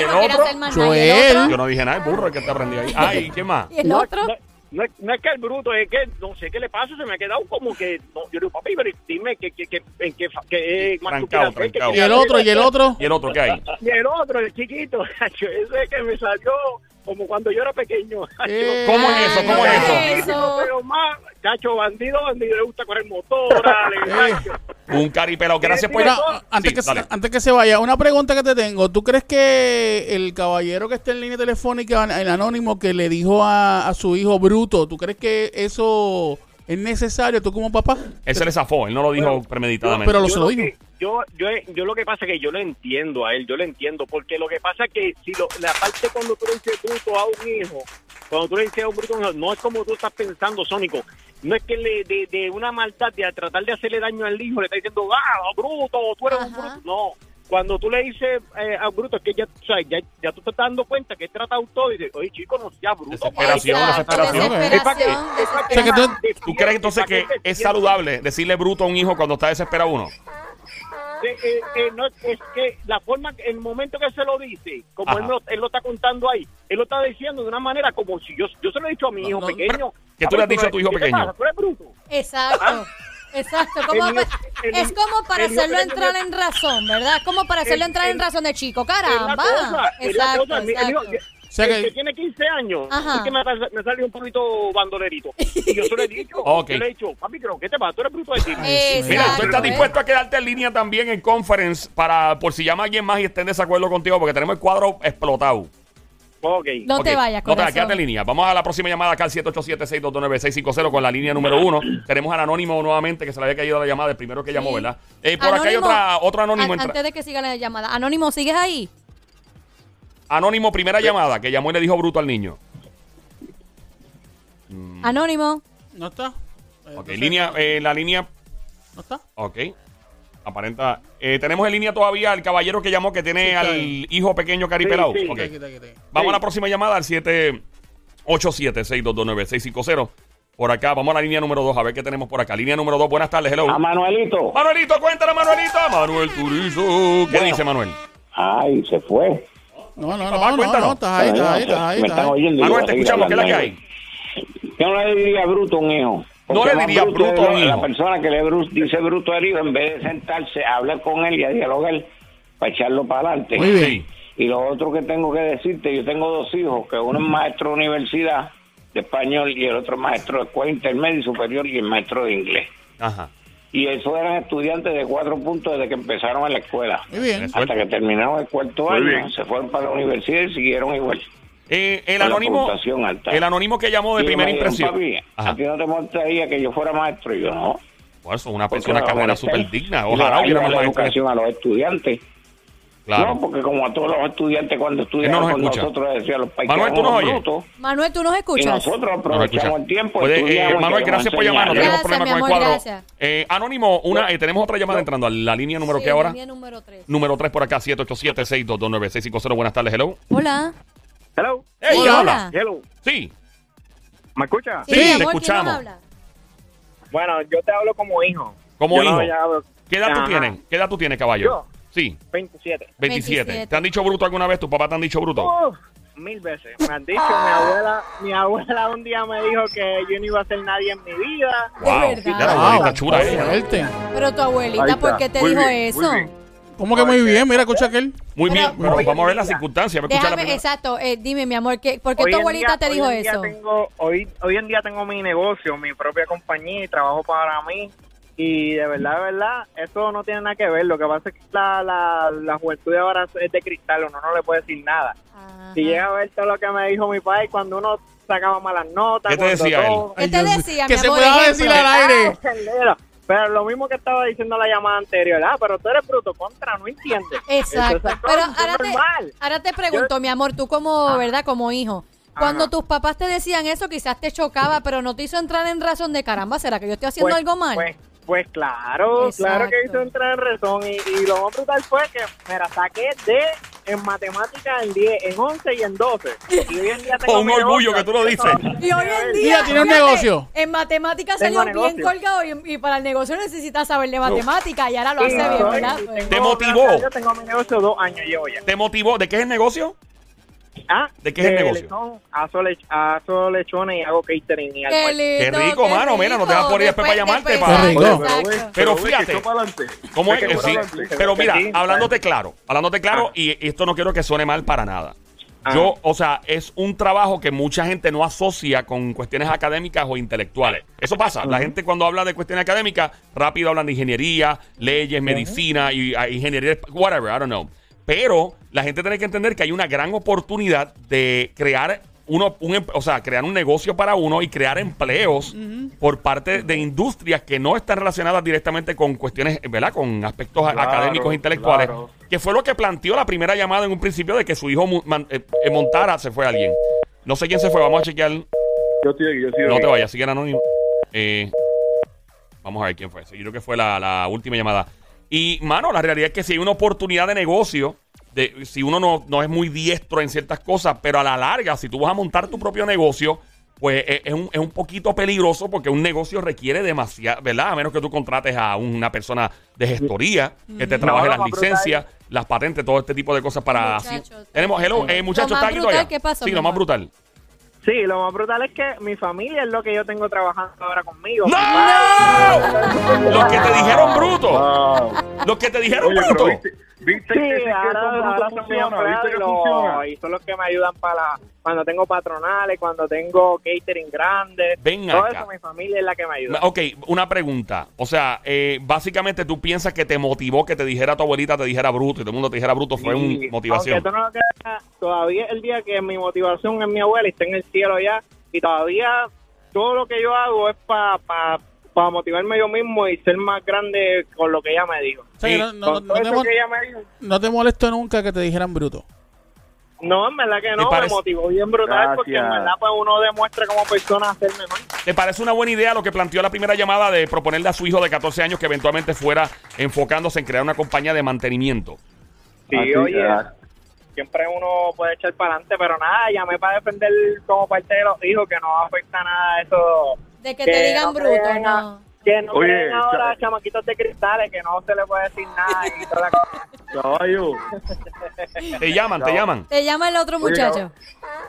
[SPEAKER 1] Yo no dije nada, el burro que te aprendió ahí. Ay, ¿qué más?
[SPEAKER 3] ¿Y el otro?
[SPEAKER 5] No, no es, no es que el bruto, es que no sé qué le pasa, se me ha quedado como que, no, yo digo, papi, pero dime que, que, que, en qué, más quieres hacer, que
[SPEAKER 1] trancado.
[SPEAKER 2] ¿Y el otro? ¿Y el otro?
[SPEAKER 1] ¿Y el otro qué hay?
[SPEAKER 5] Y el otro, el chiquito, ese que me salió como cuando yo era pequeño.
[SPEAKER 2] Eh,
[SPEAKER 1] ¿Cómo es eso? ¿Cómo es eso?
[SPEAKER 3] eso?
[SPEAKER 5] Pero más, cacho, bandido, bandido, le gusta correr motora, le cacho.
[SPEAKER 1] Un caripelado. Gracias por...
[SPEAKER 5] Pues,
[SPEAKER 2] antes,
[SPEAKER 1] Sí,
[SPEAKER 2] que,
[SPEAKER 1] dale.
[SPEAKER 2] antes que se vaya, una pregunta que te tengo. ¿Tú crees que el caballero que está en línea telefónica, el anónimo que le dijo a, a su hijo bruto, ¿tú crees que eso es necesario tú como papá?
[SPEAKER 1] Él se le zafó, él no lo dijo
[SPEAKER 5] Bueno,
[SPEAKER 1] premeditadamente.
[SPEAKER 2] pero lo
[SPEAKER 5] Yo
[SPEAKER 2] se lo dijo.
[SPEAKER 5] Yo, yo, yo lo que pasa es que yo lo entiendo a él, yo lo entiendo, porque lo que pasa es que si lo, la parte cuando tú le dices bruto a un hijo, cuando tú le dices a un bruto, a un hijo, no es como tú estás pensando, Sónico, no es que le, de, de una maldad, de a tratar de hacerle daño al hijo, le está diciendo, ah, bruto, tú eres un bruto, no. Cuando tú le dices eh, a bruto, es que ya, o sea, ya, ya tú te estás dando cuenta que es tratado todo y dices, oye, chico, no seas bruto.
[SPEAKER 1] Desesperación,
[SPEAKER 5] padre".
[SPEAKER 1] desesperación.
[SPEAKER 5] Es para que-
[SPEAKER 3] Desesperación,
[SPEAKER 5] es para que-
[SPEAKER 2] O sea, que tú-
[SPEAKER 1] ¿Tú crees entonces que es saludable decirle bruto a un hijo cuando está desesperado uno?
[SPEAKER 5] Eh, eh, eh, no, es que la forma, el momento que se lo dice, como él lo, él lo está contando ahí, él lo está diciendo de una manera como si yo, yo se lo he dicho a mi
[SPEAKER 2] No,
[SPEAKER 5] hijo
[SPEAKER 2] no,
[SPEAKER 5] pequeño.
[SPEAKER 1] ¿Qué tú le has
[SPEAKER 5] "Papi,
[SPEAKER 1] dicho a tu hijo
[SPEAKER 5] ¿qué te
[SPEAKER 1] pequeño?
[SPEAKER 5] pasa? ¿Tú eres bruto?
[SPEAKER 3] Exacto. Exacto, como
[SPEAKER 5] El mío-
[SPEAKER 3] pa-
[SPEAKER 5] el
[SPEAKER 3] es como para hacerlo entrar en razón, ¿verdad? Como para hacerlo
[SPEAKER 5] El-
[SPEAKER 3] entrar en razón de chico,
[SPEAKER 5] Es
[SPEAKER 3] caramba.
[SPEAKER 5] cosa, es
[SPEAKER 3] Exacto.
[SPEAKER 5] Mi-.
[SPEAKER 2] O sea que-
[SPEAKER 5] que tiene 15 años,
[SPEAKER 3] Ajá.
[SPEAKER 5] es que me, me salió un poquito bandolerito. Y yo se lo he dicho.
[SPEAKER 1] Ok.
[SPEAKER 5] Yo le he dicho, papi, creo que te pasa, tú eres bruto de ti.
[SPEAKER 3] Exacto.
[SPEAKER 1] Mira, tú estás
[SPEAKER 3] Exacto.
[SPEAKER 1] dispuesto a quedarte en línea también en conference para por si llama alguien más y esté en desacuerdo contigo porque tenemos el cuadro explotado.
[SPEAKER 7] Ok.
[SPEAKER 3] No te vayas,
[SPEAKER 1] No te vayas,
[SPEAKER 3] corazón.
[SPEAKER 1] quédate en línea. Vamos a la próxima llamada acá al 787-622-9650 con la línea número uno. Tenemos al anónimo nuevamente que se le había caído la llamada, el primero que llamó,
[SPEAKER 3] Sí.
[SPEAKER 1] ¿verdad? Eh, por acá hay otra, otro anónimo.
[SPEAKER 3] an- Antes de que siga la llamada. Anónimo, ¿sigues ahí?
[SPEAKER 1] Anónimo, primera llamada, que llamó y le dijo bruto al niño. Mm.
[SPEAKER 3] Anónimo.
[SPEAKER 2] ¿No está? Eh,
[SPEAKER 1] Ok,
[SPEAKER 2] entonces,
[SPEAKER 1] línea, eh, la línea,
[SPEAKER 2] ¿No está?
[SPEAKER 1] ok. Aparenta. eh, tenemos en línea todavía al caballero que llamó que tiene
[SPEAKER 2] Sí,
[SPEAKER 1] al hijo pequeño caripelado.
[SPEAKER 7] Sí.
[SPEAKER 1] Vamos
[SPEAKER 7] Sí.
[SPEAKER 1] a la próxima llamada al 787-622-9650. Por acá, vamos a la línea número 2 a ver qué tenemos por acá. Línea número 2, buenas tardes, hello.
[SPEAKER 8] A Manuelito.
[SPEAKER 1] Manuelito, cuéntale, Manuelito. Manuel Turizo. ¿Qué
[SPEAKER 8] Bueno.
[SPEAKER 1] dice Manuel?
[SPEAKER 8] Ay, se fue.
[SPEAKER 2] No, no,
[SPEAKER 1] Papá,
[SPEAKER 2] no, no,
[SPEAKER 1] cuéntanos.
[SPEAKER 2] no, estás ahí, estás ahí, estás ahí.
[SPEAKER 1] Manuel, te escuchamos. ¿Qué es la que hay?
[SPEAKER 8] Yo no le diría bruto un hijo.
[SPEAKER 1] No le diría bruto
[SPEAKER 8] es
[SPEAKER 1] a un
[SPEAKER 8] la-
[SPEAKER 1] hijo.
[SPEAKER 8] La persona que le dice bruto al hijo, en vez de sentarse a hablar con él y a dialogar, para echarlo para adelante.
[SPEAKER 2] Muy bien.
[SPEAKER 8] Y lo otro que tengo que decirte, yo tengo dos hijos, que uno es maestro de universidad de español y el otro es maestro de escuela intermedia y superior y el maestro de inglés.
[SPEAKER 1] Ajá.
[SPEAKER 8] Y esos eran estudiantes de cuatro puntos desde que empezaron en la escuela.
[SPEAKER 2] Muy bien.
[SPEAKER 1] Eso.
[SPEAKER 8] Hasta que terminaron el cuarto
[SPEAKER 4] Muy
[SPEAKER 8] año,
[SPEAKER 4] bien.
[SPEAKER 8] se fueron para la universidad y siguieron igual.
[SPEAKER 1] Eh, el anónimo. El anónimo que llamó de
[SPEAKER 8] Y
[SPEAKER 1] primera impresión.
[SPEAKER 8] "Papi, a ti no te molestaría que yo fuera maestro. Y yo no.
[SPEAKER 1] Por eso, una
[SPEAKER 8] porque
[SPEAKER 1] persona, carrera súper digna.
[SPEAKER 8] Y
[SPEAKER 1] Ojalá hubiera más
[SPEAKER 8] educación a los estudiantes.
[SPEAKER 1] Claro.
[SPEAKER 8] No, porque como a todos los estudiantes cuando
[SPEAKER 1] no nos
[SPEAKER 8] con
[SPEAKER 1] escucha.
[SPEAKER 8] nosotros decían los países
[SPEAKER 1] Manuel, ¿tú nos oyes?
[SPEAKER 8] brutos.
[SPEAKER 3] Manuel, ¿tú nos
[SPEAKER 8] Y
[SPEAKER 3] escuchas?
[SPEAKER 8] nosotros
[SPEAKER 1] No me
[SPEAKER 8] aprovechamos
[SPEAKER 1] escucha.
[SPEAKER 8] el tiempo.
[SPEAKER 1] Puede, eh,
[SPEAKER 8] y
[SPEAKER 1] Manuel, gracias por llamarnos. Tenemos problemas
[SPEAKER 3] mi
[SPEAKER 1] con el
[SPEAKER 3] amor,
[SPEAKER 1] cuadro. Eh, anónimo, una, eh, tenemos otra llamada entrando a la línea número
[SPEAKER 3] Sí,
[SPEAKER 1] que ahora.
[SPEAKER 3] línea número 3.
[SPEAKER 1] Número 3 por acá, 787-622-9650. Buenas tardes, hello.
[SPEAKER 3] Hola.
[SPEAKER 7] Hello.
[SPEAKER 1] Hey,
[SPEAKER 2] Hola.
[SPEAKER 1] hola.
[SPEAKER 7] Hello.
[SPEAKER 1] Sí.
[SPEAKER 7] ¿Me escuchas?
[SPEAKER 1] Sí,
[SPEAKER 3] mi
[SPEAKER 1] te
[SPEAKER 3] amor, ¿quién nos
[SPEAKER 1] escuchamos.
[SPEAKER 7] Bueno, yo te hablo como hijo.
[SPEAKER 1] Como
[SPEAKER 7] Yo
[SPEAKER 1] hijo.
[SPEAKER 7] no,
[SPEAKER 1] ¿Qué edad tú tienes? ¿Qué edad tú tienes, caballo?
[SPEAKER 7] Yo.
[SPEAKER 1] Sí,
[SPEAKER 7] 27.
[SPEAKER 1] 27.
[SPEAKER 3] 27.
[SPEAKER 1] ¿Te han dicho bruto alguna vez? ¿Tu papá te han dicho bruto?
[SPEAKER 7] Uf, mil veces. Me han dicho, mi abuela, mi abuela un día me dijo que yo no iba a ser nadie en mi vida.
[SPEAKER 3] De
[SPEAKER 1] wow.
[SPEAKER 3] verdad.
[SPEAKER 1] Ya la
[SPEAKER 2] Wow,
[SPEAKER 1] abuelita chula
[SPEAKER 2] qué
[SPEAKER 1] ella.
[SPEAKER 2] fuerte.
[SPEAKER 3] Pero tu abuelita. ¿por qué te
[SPEAKER 4] Muy
[SPEAKER 3] dijo
[SPEAKER 4] bien,
[SPEAKER 3] eso?
[SPEAKER 2] ¿Cómo que muy bien? Mira, escucha aquel.
[SPEAKER 1] Muy
[SPEAKER 3] Pero-
[SPEAKER 1] bien, pero
[SPEAKER 7] Hoy
[SPEAKER 1] vamos a ver las circunstancias.
[SPEAKER 3] Déjame, exacto. eh, dime, mi amor, ¿qué, ¿por qué
[SPEAKER 7] Hoy
[SPEAKER 3] tu abuelita
[SPEAKER 7] día-
[SPEAKER 3] te
[SPEAKER 7] hoy
[SPEAKER 3] dijo
[SPEAKER 7] día
[SPEAKER 3] eso?
[SPEAKER 7] Tengo, hoy, hoy en día tengo mi negocio, mi propia compañía y trabajo para mí. Y de verdad, de verdad, eso no tiene nada que ver. Lo que pasa es que la, la, la juventud de ahora es de cristal, uno no le puede decir nada.
[SPEAKER 3] Ajá.
[SPEAKER 7] Si llega a ver todo lo que me dijo mi padre cuando uno sacaba malas notas.
[SPEAKER 1] ¿Qué te
[SPEAKER 7] cuando
[SPEAKER 1] decía
[SPEAKER 7] todo-
[SPEAKER 3] ¿Qué te decía,
[SPEAKER 2] Que
[SPEAKER 3] mi
[SPEAKER 2] se
[SPEAKER 3] amor?
[SPEAKER 2] pueda decir al aire.
[SPEAKER 7] Ah. Pero lo mismo que estaba diciendo la llamada anterior, ah, pero tú eres bruto, contra, no entiendes.
[SPEAKER 3] Exacto.
[SPEAKER 7] Es
[SPEAKER 3] Pero ahora te, ahora te pregunto, mi amor, tú como, ¿verdad? Como hijo. Cuando
[SPEAKER 7] Ajá.
[SPEAKER 3] tus papás te decían eso, quizás te chocaba, pero no te hizo entrar en razón de caramba, ¿será que yo estoy haciendo
[SPEAKER 7] Pues-
[SPEAKER 3] algo mal?
[SPEAKER 7] Pues, pues claro, claro que hizo entrar en razón. Y, y lo más brutal fue que me la saqué de en matemáticas en 10, en 11 y en 12. Y hoy en día tengo
[SPEAKER 1] Con
[SPEAKER 7] mi
[SPEAKER 1] orgullo
[SPEAKER 7] negocio.
[SPEAKER 1] que tú lo dices.
[SPEAKER 3] y hoy en día.
[SPEAKER 2] Mira, tiene un
[SPEAKER 3] fíjate,
[SPEAKER 2] negocio.
[SPEAKER 3] En matemáticas
[SPEAKER 7] Tengo
[SPEAKER 3] salió bien
[SPEAKER 7] negocio.
[SPEAKER 3] colgado y, y para el negocio necesitas saber de matemáticas y ahora lo hace bien, ¿verdad? Pues-
[SPEAKER 1] Te motivó.
[SPEAKER 7] Dios, tengo mi negocio dos años llevo ya.
[SPEAKER 1] ¿Te motivó? ¿De qué es el negocio?
[SPEAKER 7] Ah,
[SPEAKER 1] ¿De qué es el negocio?
[SPEAKER 7] lechón, aso, lech- aso lechones y hago catering y
[SPEAKER 3] Qué
[SPEAKER 1] rico,
[SPEAKER 3] qué
[SPEAKER 1] mano, mira, nos deja por ahí después para llamarte,
[SPEAKER 3] después-
[SPEAKER 1] para-. Pero
[SPEAKER 4] que
[SPEAKER 1] fíjate. ¿Cómo es? Sí, pero mira, hablándote claro, hablándote claro,
[SPEAKER 7] Ah.
[SPEAKER 1] y esto no quiero que suene mal para nada.
[SPEAKER 7] Ah.
[SPEAKER 1] Yo, o sea, es un trabajo que mucha gente no asocia con cuestiones académicas o intelectuales. Eso pasa. La gente cuando habla de cuestiones académicas, rápido hablan de ingeniería, leyes, medicina y ah, ingeniería, whatever, I don't know. Pero la gente tiene que entender que hay una gran oportunidad de crear uno, un, em- o sea, crear un negocio para uno y crear empleos por parte de industrias que no están relacionadas directamente con cuestiones, ¿verdad? Con aspectos a-
[SPEAKER 4] Claro,
[SPEAKER 1] académicos e intelectuales.
[SPEAKER 4] claro.
[SPEAKER 1] Que fue lo que planteó la primera llamada en un principio de que su hijo man- eh, eh, montara, se fue alguien. No sé quién se fue, vamos a chequear.
[SPEAKER 4] Yo estoy aquí, yo estoy
[SPEAKER 1] No
[SPEAKER 4] aquí.
[SPEAKER 1] te vayas, sigue anónimo. Eh, vamos a ver quién fue. Yo creo que fue la, la última llamada. Y, mano, la realidad es que si hay una oportunidad de negocio, de, si uno no, no es muy diestro en ciertas cosas, pero a la larga, si tú vas a montar tu propio negocio, pues es, es un, es un poquito peligroso porque un negocio requiere demasiado, ¿verdad? A menos que tú contrates a una persona de gestoría que te trabaje
[SPEAKER 7] No,
[SPEAKER 1] las licencias, las patentes, todo este tipo de cosas para...
[SPEAKER 3] Muchacho,
[SPEAKER 1] así- Tenemos, hello, eh, muchachos, ¿está aquí todavía?
[SPEAKER 3] ¿qué pasó,
[SPEAKER 1] Sí, lo más brutal.
[SPEAKER 7] Sí, lo más brutal es que mi familia es lo que yo tengo trabajando ahora conmigo.
[SPEAKER 1] ¡No!
[SPEAKER 7] Padre-
[SPEAKER 1] Los que te dijeron bruto.
[SPEAKER 4] Wow.
[SPEAKER 1] Los que te dijeron
[SPEAKER 4] Oye,
[SPEAKER 1] bruto.
[SPEAKER 4] ¿Viste
[SPEAKER 9] Sí,
[SPEAKER 4] que
[SPEAKER 9] ahora, y, lo-
[SPEAKER 4] funciona?
[SPEAKER 9] y son los que me ayudan para cuando tengo patronales, cuando tengo catering grande.
[SPEAKER 1] Ven
[SPEAKER 9] Todo
[SPEAKER 1] acá.
[SPEAKER 9] eso mi familia es la que me ayuda.
[SPEAKER 1] Ok, una pregunta. O sea, eh, básicamente tú piensas que te motivó que te dijera tu abuelita, te dijera bruto y todo el mundo te dijera bruto fue
[SPEAKER 4] Sí,
[SPEAKER 1] una motivación.
[SPEAKER 9] Aunque tú no lo creas, todavía el día que mi motivación es mi abuela y está en el cielo ya. Y todavía todo lo que yo hago es para para motivarme yo mismo y ser más grande con lo que ella me dijo.
[SPEAKER 2] O sea, que no, te,
[SPEAKER 9] eso
[SPEAKER 2] mol-
[SPEAKER 9] que ella me dijo.
[SPEAKER 2] no te molestó nunca que te dijeran bruto.
[SPEAKER 9] No, en verdad que no,
[SPEAKER 1] parece-
[SPEAKER 9] me motivó bien brutal porque en verdad pues uno demuestra como persona ser mejor.
[SPEAKER 1] ¿Te parece una buena idea lo que planteó la primera llamada de proponerle a su hijo de 14 años que eventualmente fuera enfocándose en crear una compañía de mantenimiento?
[SPEAKER 9] Sí,
[SPEAKER 4] Así,
[SPEAKER 9] oye,
[SPEAKER 4] ah,
[SPEAKER 9] siempre uno puede echar para adelante, pero nada, llamé para defender como parte de los hijos que no afecta nada eso.
[SPEAKER 3] De que te digan
[SPEAKER 9] no
[SPEAKER 3] bruto, no.
[SPEAKER 9] Que no
[SPEAKER 4] Oye,
[SPEAKER 9] creen ahora
[SPEAKER 4] cha-
[SPEAKER 9] chamaquitos de cristales, que no se le puede decir nada y toda la cosa.
[SPEAKER 4] Caballo,
[SPEAKER 1] Te llaman, te llaman.
[SPEAKER 3] Te llama el otro
[SPEAKER 4] Oye,
[SPEAKER 3] muchacho.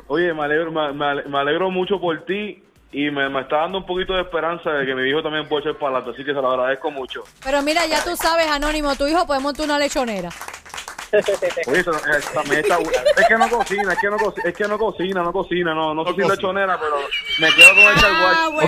[SPEAKER 4] oye, me alegro, me, me ale- me alegro mucho por ti y me, me está dando un poquito de esperanza de que mi hijo también puede echar para adelante, así que se lo agradezco mucho.
[SPEAKER 3] Pero mira, ya tú sabes, Anónimo, tu hijo puede montar una lechonera.
[SPEAKER 4] Oye, eso, eh, también está bu- es que no cocina, es que no cocina, es que no cocina, no cocina, no, no soy lechonera, pero me quedo con el
[SPEAKER 3] Ah,
[SPEAKER 4] carguacho.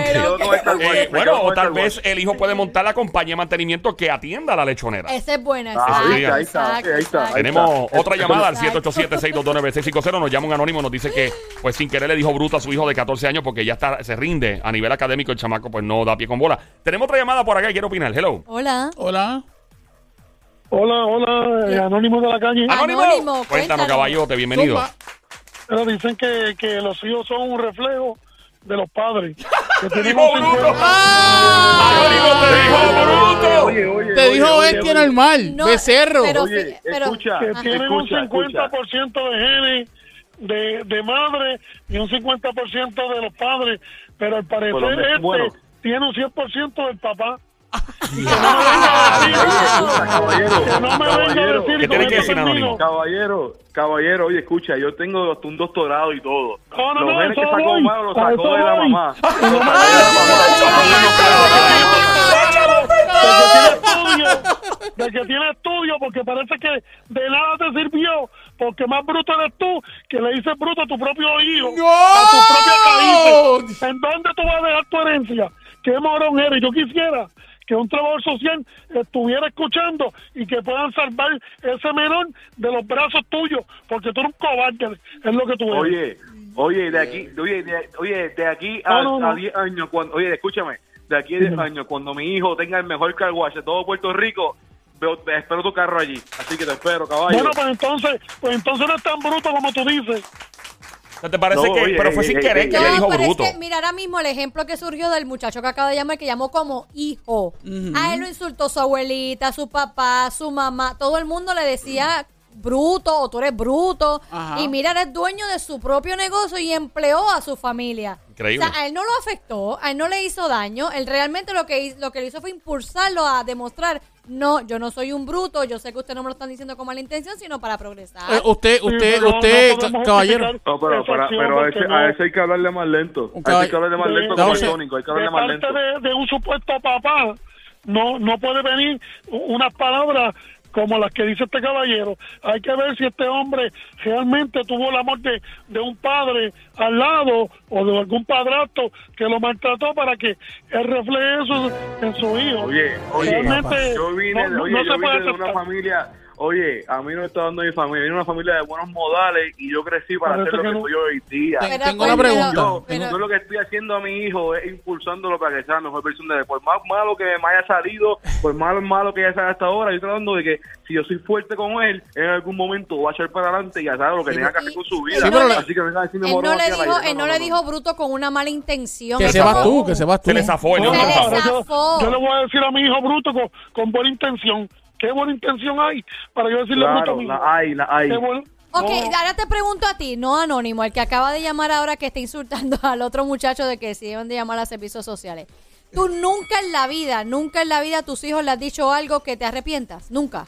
[SPEAKER 1] Eh,
[SPEAKER 4] me
[SPEAKER 1] bueno, o
[SPEAKER 4] el
[SPEAKER 1] tal vez el hijo puede montar la compañía de mantenimiento que atienda la lechonera.
[SPEAKER 3] Esa es buena.
[SPEAKER 4] Ah,
[SPEAKER 3] exacto,
[SPEAKER 1] ahí está,
[SPEAKER 4] ahí está, ahí está.
[SPEAKER 3] exacto.
[SPEAKER 1] Tenemos
[SPEAKER 4] está.
[SPEAKER 1] otra llamada al
[SPEAKER 3] Exacto.
[SPEAKER 1] 787-622-9650. Nos llama un anónimo, nos dice que, pues sin querer le dijo bruto a su hijo de 14 años porque ya está, se rinde a nivel académico. El chamaco, pues no da pie con bola. Tenemos otra llamada por acá y quiero opinar. Hello.
[SPEAKER 3] Hola.
[SPEAKER 2] Hola.
[SPEAKER 10] Hola, hola, eh, Anónimo de la calle.
[SPEAKER 3] Anónimo,
[SPEAKER 1] Cuéntanos,
[SPEAKER 3] cuéntanos.
[SPEAKER 1] caballote, bienvenido.
[SPEAKER 2] Zumba.
[SPEAKER 10] Pero dicen que, que los hijos son un reflejo de los padres. Que tienen
[SPEAKER 1] Dijo
[SPEAKER 10] un
[SPEAKER 1] bruto.
[SPEAKER 10] 50.
[SPEAKER 1] Anónimo te dijo bruto.
[SPEAKER 4] Oye, oye,
[SPEAKER 2] Te
[SPEAKER 4] oye,
[SPEAKER 2] dijo
[SPEAKER 4] oye,
[SPEAKER 2] bestia
[SPEAKER 4] oye.
[SPEAKER 2] normal,
[SPEAKER 3] No,
[SPEAKER 2] becerro.
[SPEAKER 3] pero- pero-
[SPEAKER 4] escucha,
[SPEAKER 10] que
[SPEAKER 3] Ajá.
[SPEAKER 10] tienen un
[SPEAKER 4] escucha, escucha.
[SPEAKER 10] 50% de genes de, de madre y un 50% de los padres, pero al parecer
[SPEAKER 4] Bueno,
[SPEAKER 10] este
[SPEAKER 4] bueno.
[SPEAKER 10] tiene un 100% del papá.
[SPEAKER 4] Caballero,
[SPEAKER 10] Que no me venga a
[SPEAKER 4] caballero, oye, escucha, yo tengo hasta un doctorado y todo.
[SPEAKER 10] No, no,
[SPEAKER 4] Los
[SPEAKER 10] no,
[SPEAKER 4] genes que sacó Omar los sacó de la mamá.
[SPEAKER 10] De que tiene estudio, porque parece que de nada te sirvió, porque más bruto eres tú que le dices bruto a tu propio hijo,
[SPEAKER 2] ¡No!
[SPEAKER 10] a tu propia caída. ¿En dónde tú vas a dejar tu herencia? ¿Qué morón eres? Yo quisiera que un trabajador social estuviera escuchando y que puedan salvar ese menor de los brazos tuyos, porque tú eres un cobarde, es lo que tú eres.
[SPEAKER 4] Oye, oye, de aquí, oye, de, oye, de aquí a,
[SPEAKER 10] No, no, no.
[SPEAKER 4] a 10 años, cuando, oye, escúchame, de aquí a 10 años, cuando mi hijo tenga el mejor car wash de todo Puerto Rico, veo- espero tu carro allí. Así que te espero, caballo.
[SPEAKER 10] Bueno, pues entonces, pues entonces no es tan bruto como tú dices.
[SPEAKER 1] ¿Te parece
[SPEAKER 4] No,
[SPEAKER 1] que.?
[SPEAKER 4] oye,
[SPEAKER 1] pero fue
[SPEAKER 4] eh,
[SPEAKER 1] sin
[SPEAKER 4] eh,
[SPEAKER 1] querer
[SPEAKER 4] eh,
[SPEAKER 1] que
[SPEAKER 3] No,
[SPEAKER 1] le dijo
[SPEAKER 3] pero
[SPEAKER 1] bruto.
[SPEAKER 3] es que mira ahora mismo el ejemplo que surgió del muchacho que acaba de llamar, que llamó como hijo. A él lo insultó su abuelita, su papá, su mamá. Todo el mundo le decía bruto o tú eres bruto.
[SPEAKER 2] Ajá.
[SPEAKER 3] Y mira, eres dueño de su propio negocio y empleó a su familia.
[SPEAKER 1] Increíble.
[SPEAKER 3] O sea, a él no lo afectó, a él no le hizo daño. Él realmente lo que, hizo, lo que le hizo fue impulsarlo a demostrar, no, yo no soy un bruto, yo sé que usted no me lo están diciendo con mala intención, sino para progresar.
[SPEAKER 2] Eh, usted,
[SPEAKER 10] Sí,
[SPEAKER 2] usted,
[SPEAKER 10] no
[SPEAKER 2] usted, caballero.
[SPEAKER 4] No, pero, para- pero a, ese,
[SPEAKER 10] no-
[SPEAKER 4] a ese hay que hablarle más lento.
[SPEAKER 2] Un
[SPEAKER 4] A ese hay que hablarle más lento
[SPEAKER 10] de-
[SPEAKER 4] como
[SPEAKER 2] de-
[SPEAKER 4] el tónico, hay que
[SPEAKER 10] de
[SPEAKER 4] hablarle más
[SPEAKER 10] parte
[SPEAKER 4] lento.
[SPEAKER 10] de, de un supuesto papá no no puede venir unas palabras como las que dice este caballero. Hay que ver si este hombre realmente tuvo el amor de, de un padre al lado o de algún padrastro que lo maltrató para que él refleje eso en su hijo.
[SPEAKER 4] Oye, oye,
[SPEAKER 10] Realmente
[SPEAKER 4] yo vine,
[SPEAKER 10] no-
[SPEAKER 4] oye,
[SPEAKER 10] no
[SPEAKER 4] yo
[SPEAKER 10] se puede
[SPEAKER 4] vine de una familia, oye, a mí no me está dando mi familia, vine de una familia de buenos modales y yo crecí para hacer lo
[SPEAKER 10] que
[SPEAKER 4] que
[SPEAKER 10] no.
[SPEAKER 4] soy hoy día.
[SPEAKER 3] Pero,
[SPEAKER 2] tengo una pregunta.
[SPEAKER 4] Yo,
[SPEAKER 3] pero-
[SPEAKER 4] yo lo que estoy haciendo a mi hijo es impulsándolo para que sea la mejor versión de él. Por más malo que me haya salido, por más malo que haya salido hasta ahora, yo estoy tratando de que si yo soy fuerte con él, en algún momento va a echar para adelante y ya sabe lo que
[SPEAKER 2] Sí,
[SPEAKER 4] tenga que hacer con su vida.
[SPEAKER 3] sí, pero la-
[SPEAKER 4] Así que decirme
[SPEAKER 3] Él no le dijo, él no, le dijo bruto con una mala intención.
[SPEAKER 2] Que
[SPEAKER 1] Se
[SPEAKER 2] vas tú, que se vas tú.
[SPEAKER 1] Se le zafó
[SPEAKER 10] No,
[SPEAKER 3] Se le
[SPEAKER 10] yo,
[SPEAKER 3] zafó.
[SPEAKER 10] yo le voy a decir a mi hijo bruto con, con buena intención. ¿Qué buena intención hay para yo decirle bruto a
[SPEAKER 4] Claro,
[SPEAKER 10] mi hijo?
[SPEAKER 4] la hay, la hay.
[SPEAKER 10] Qué buen-
[SPEAKER 3] Ok,
[SPEAKER 10] no.
[SPEAKER 3] ahora te pregunto a ti, no anónimo, el que acaba de llamar ahora que está insultando al otro muchacho de que se deben de llamar a servicios sociales. Tú nunca en la vida, nunca en la vida a tus hijos le has dicho algo que te arrepientas, nunca.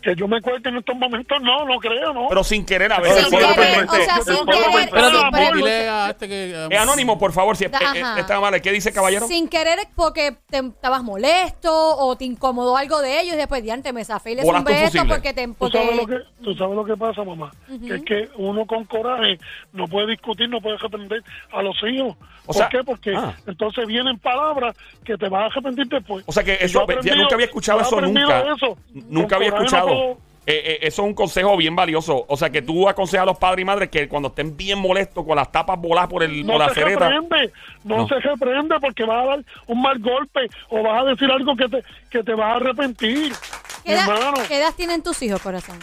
[SPEAKER 10] Que yo me cuente en estos momentos, no, no creo, ¿no?
[SPEAKER 1] Pero sin querer, a veces
[SPEAKER 3] Sin
[SPEAKER 1] puede
[SPEAKER 3] querer,
[SPEAKER 1] permitir.
[SPEAKER 3] o sea,
[SPEAKER 10] Yo
[SPEAKER 3] sin
[SPEAKER 10] puedo
[SPEAKER 3] querer.
[SPEAKER 10] pensar,
[SPEAKER 2] Espérate,
[SPEAKER 3] pero-
[SPEAKER 2] dile a este que...
[SPEAKER 1] Es anónimo, por favor, si eh, eh, está mal. ¿Qué dice, caballero?
[SPEAKER 3] Sin querer porque te estabas molesto o te incomodó algo de ellos y después diante me zafé y les beso
[SPEAKER 1] fusible.
[SPEAKER 3] porque te
[SPEAKER 10] ¿Tú
[SPEAKER 3] porque
[SPEAKER 10] sabes, lo que, tú sabes lo que pasa, mamá. Que es que uno con coraje no puede discutir, no puede arrepentir a los hijos.
[SPEAKER 1] O
[SPEAKER 10] ¿Por
[SPEAKER 1] sea,
[SPEAKER 10] qué? Porque
[SPEAKER 1] ah.
[SPEAKER 10] entonces vienen palabras que te vas a arrepentir después.
[SPEAKER 1] O sea que eso,
[SPEAKER 10] yo
[SPEAKER 1] nunca había escuchado eso nunca.
[SPEAKER 10] eso.
[SPEAKER 1] Nunca había
[SPEAKER 10] no
[SPEAKER 1] escuchado.
[SPEAKER 10] puedo-
[SPEAKER 1] Eh, eh, eso es un consejo bien valioso. O sea que tú aconsejas a los padres y madres que cuando estén bien molestos con las tapas voladas por, el, por
[SPEAKER 10] no
[SPEAKER 1] la
[SPEAKER 10] se
[SPEAKER 1] cereta.
[SPEAKER 10] reprende, no,
[SPEAKER 1] No.
[SPEAKER 10] se reprende porque vas a dar un mal golpe o vas a decir algo que te, que te vas a arrepentir.
[SPEAKER 3] ¿Qué edad,
[SPEAKER 10] hermano.
[SPEAKER 3] qué edad tienen tus hijos, corazón?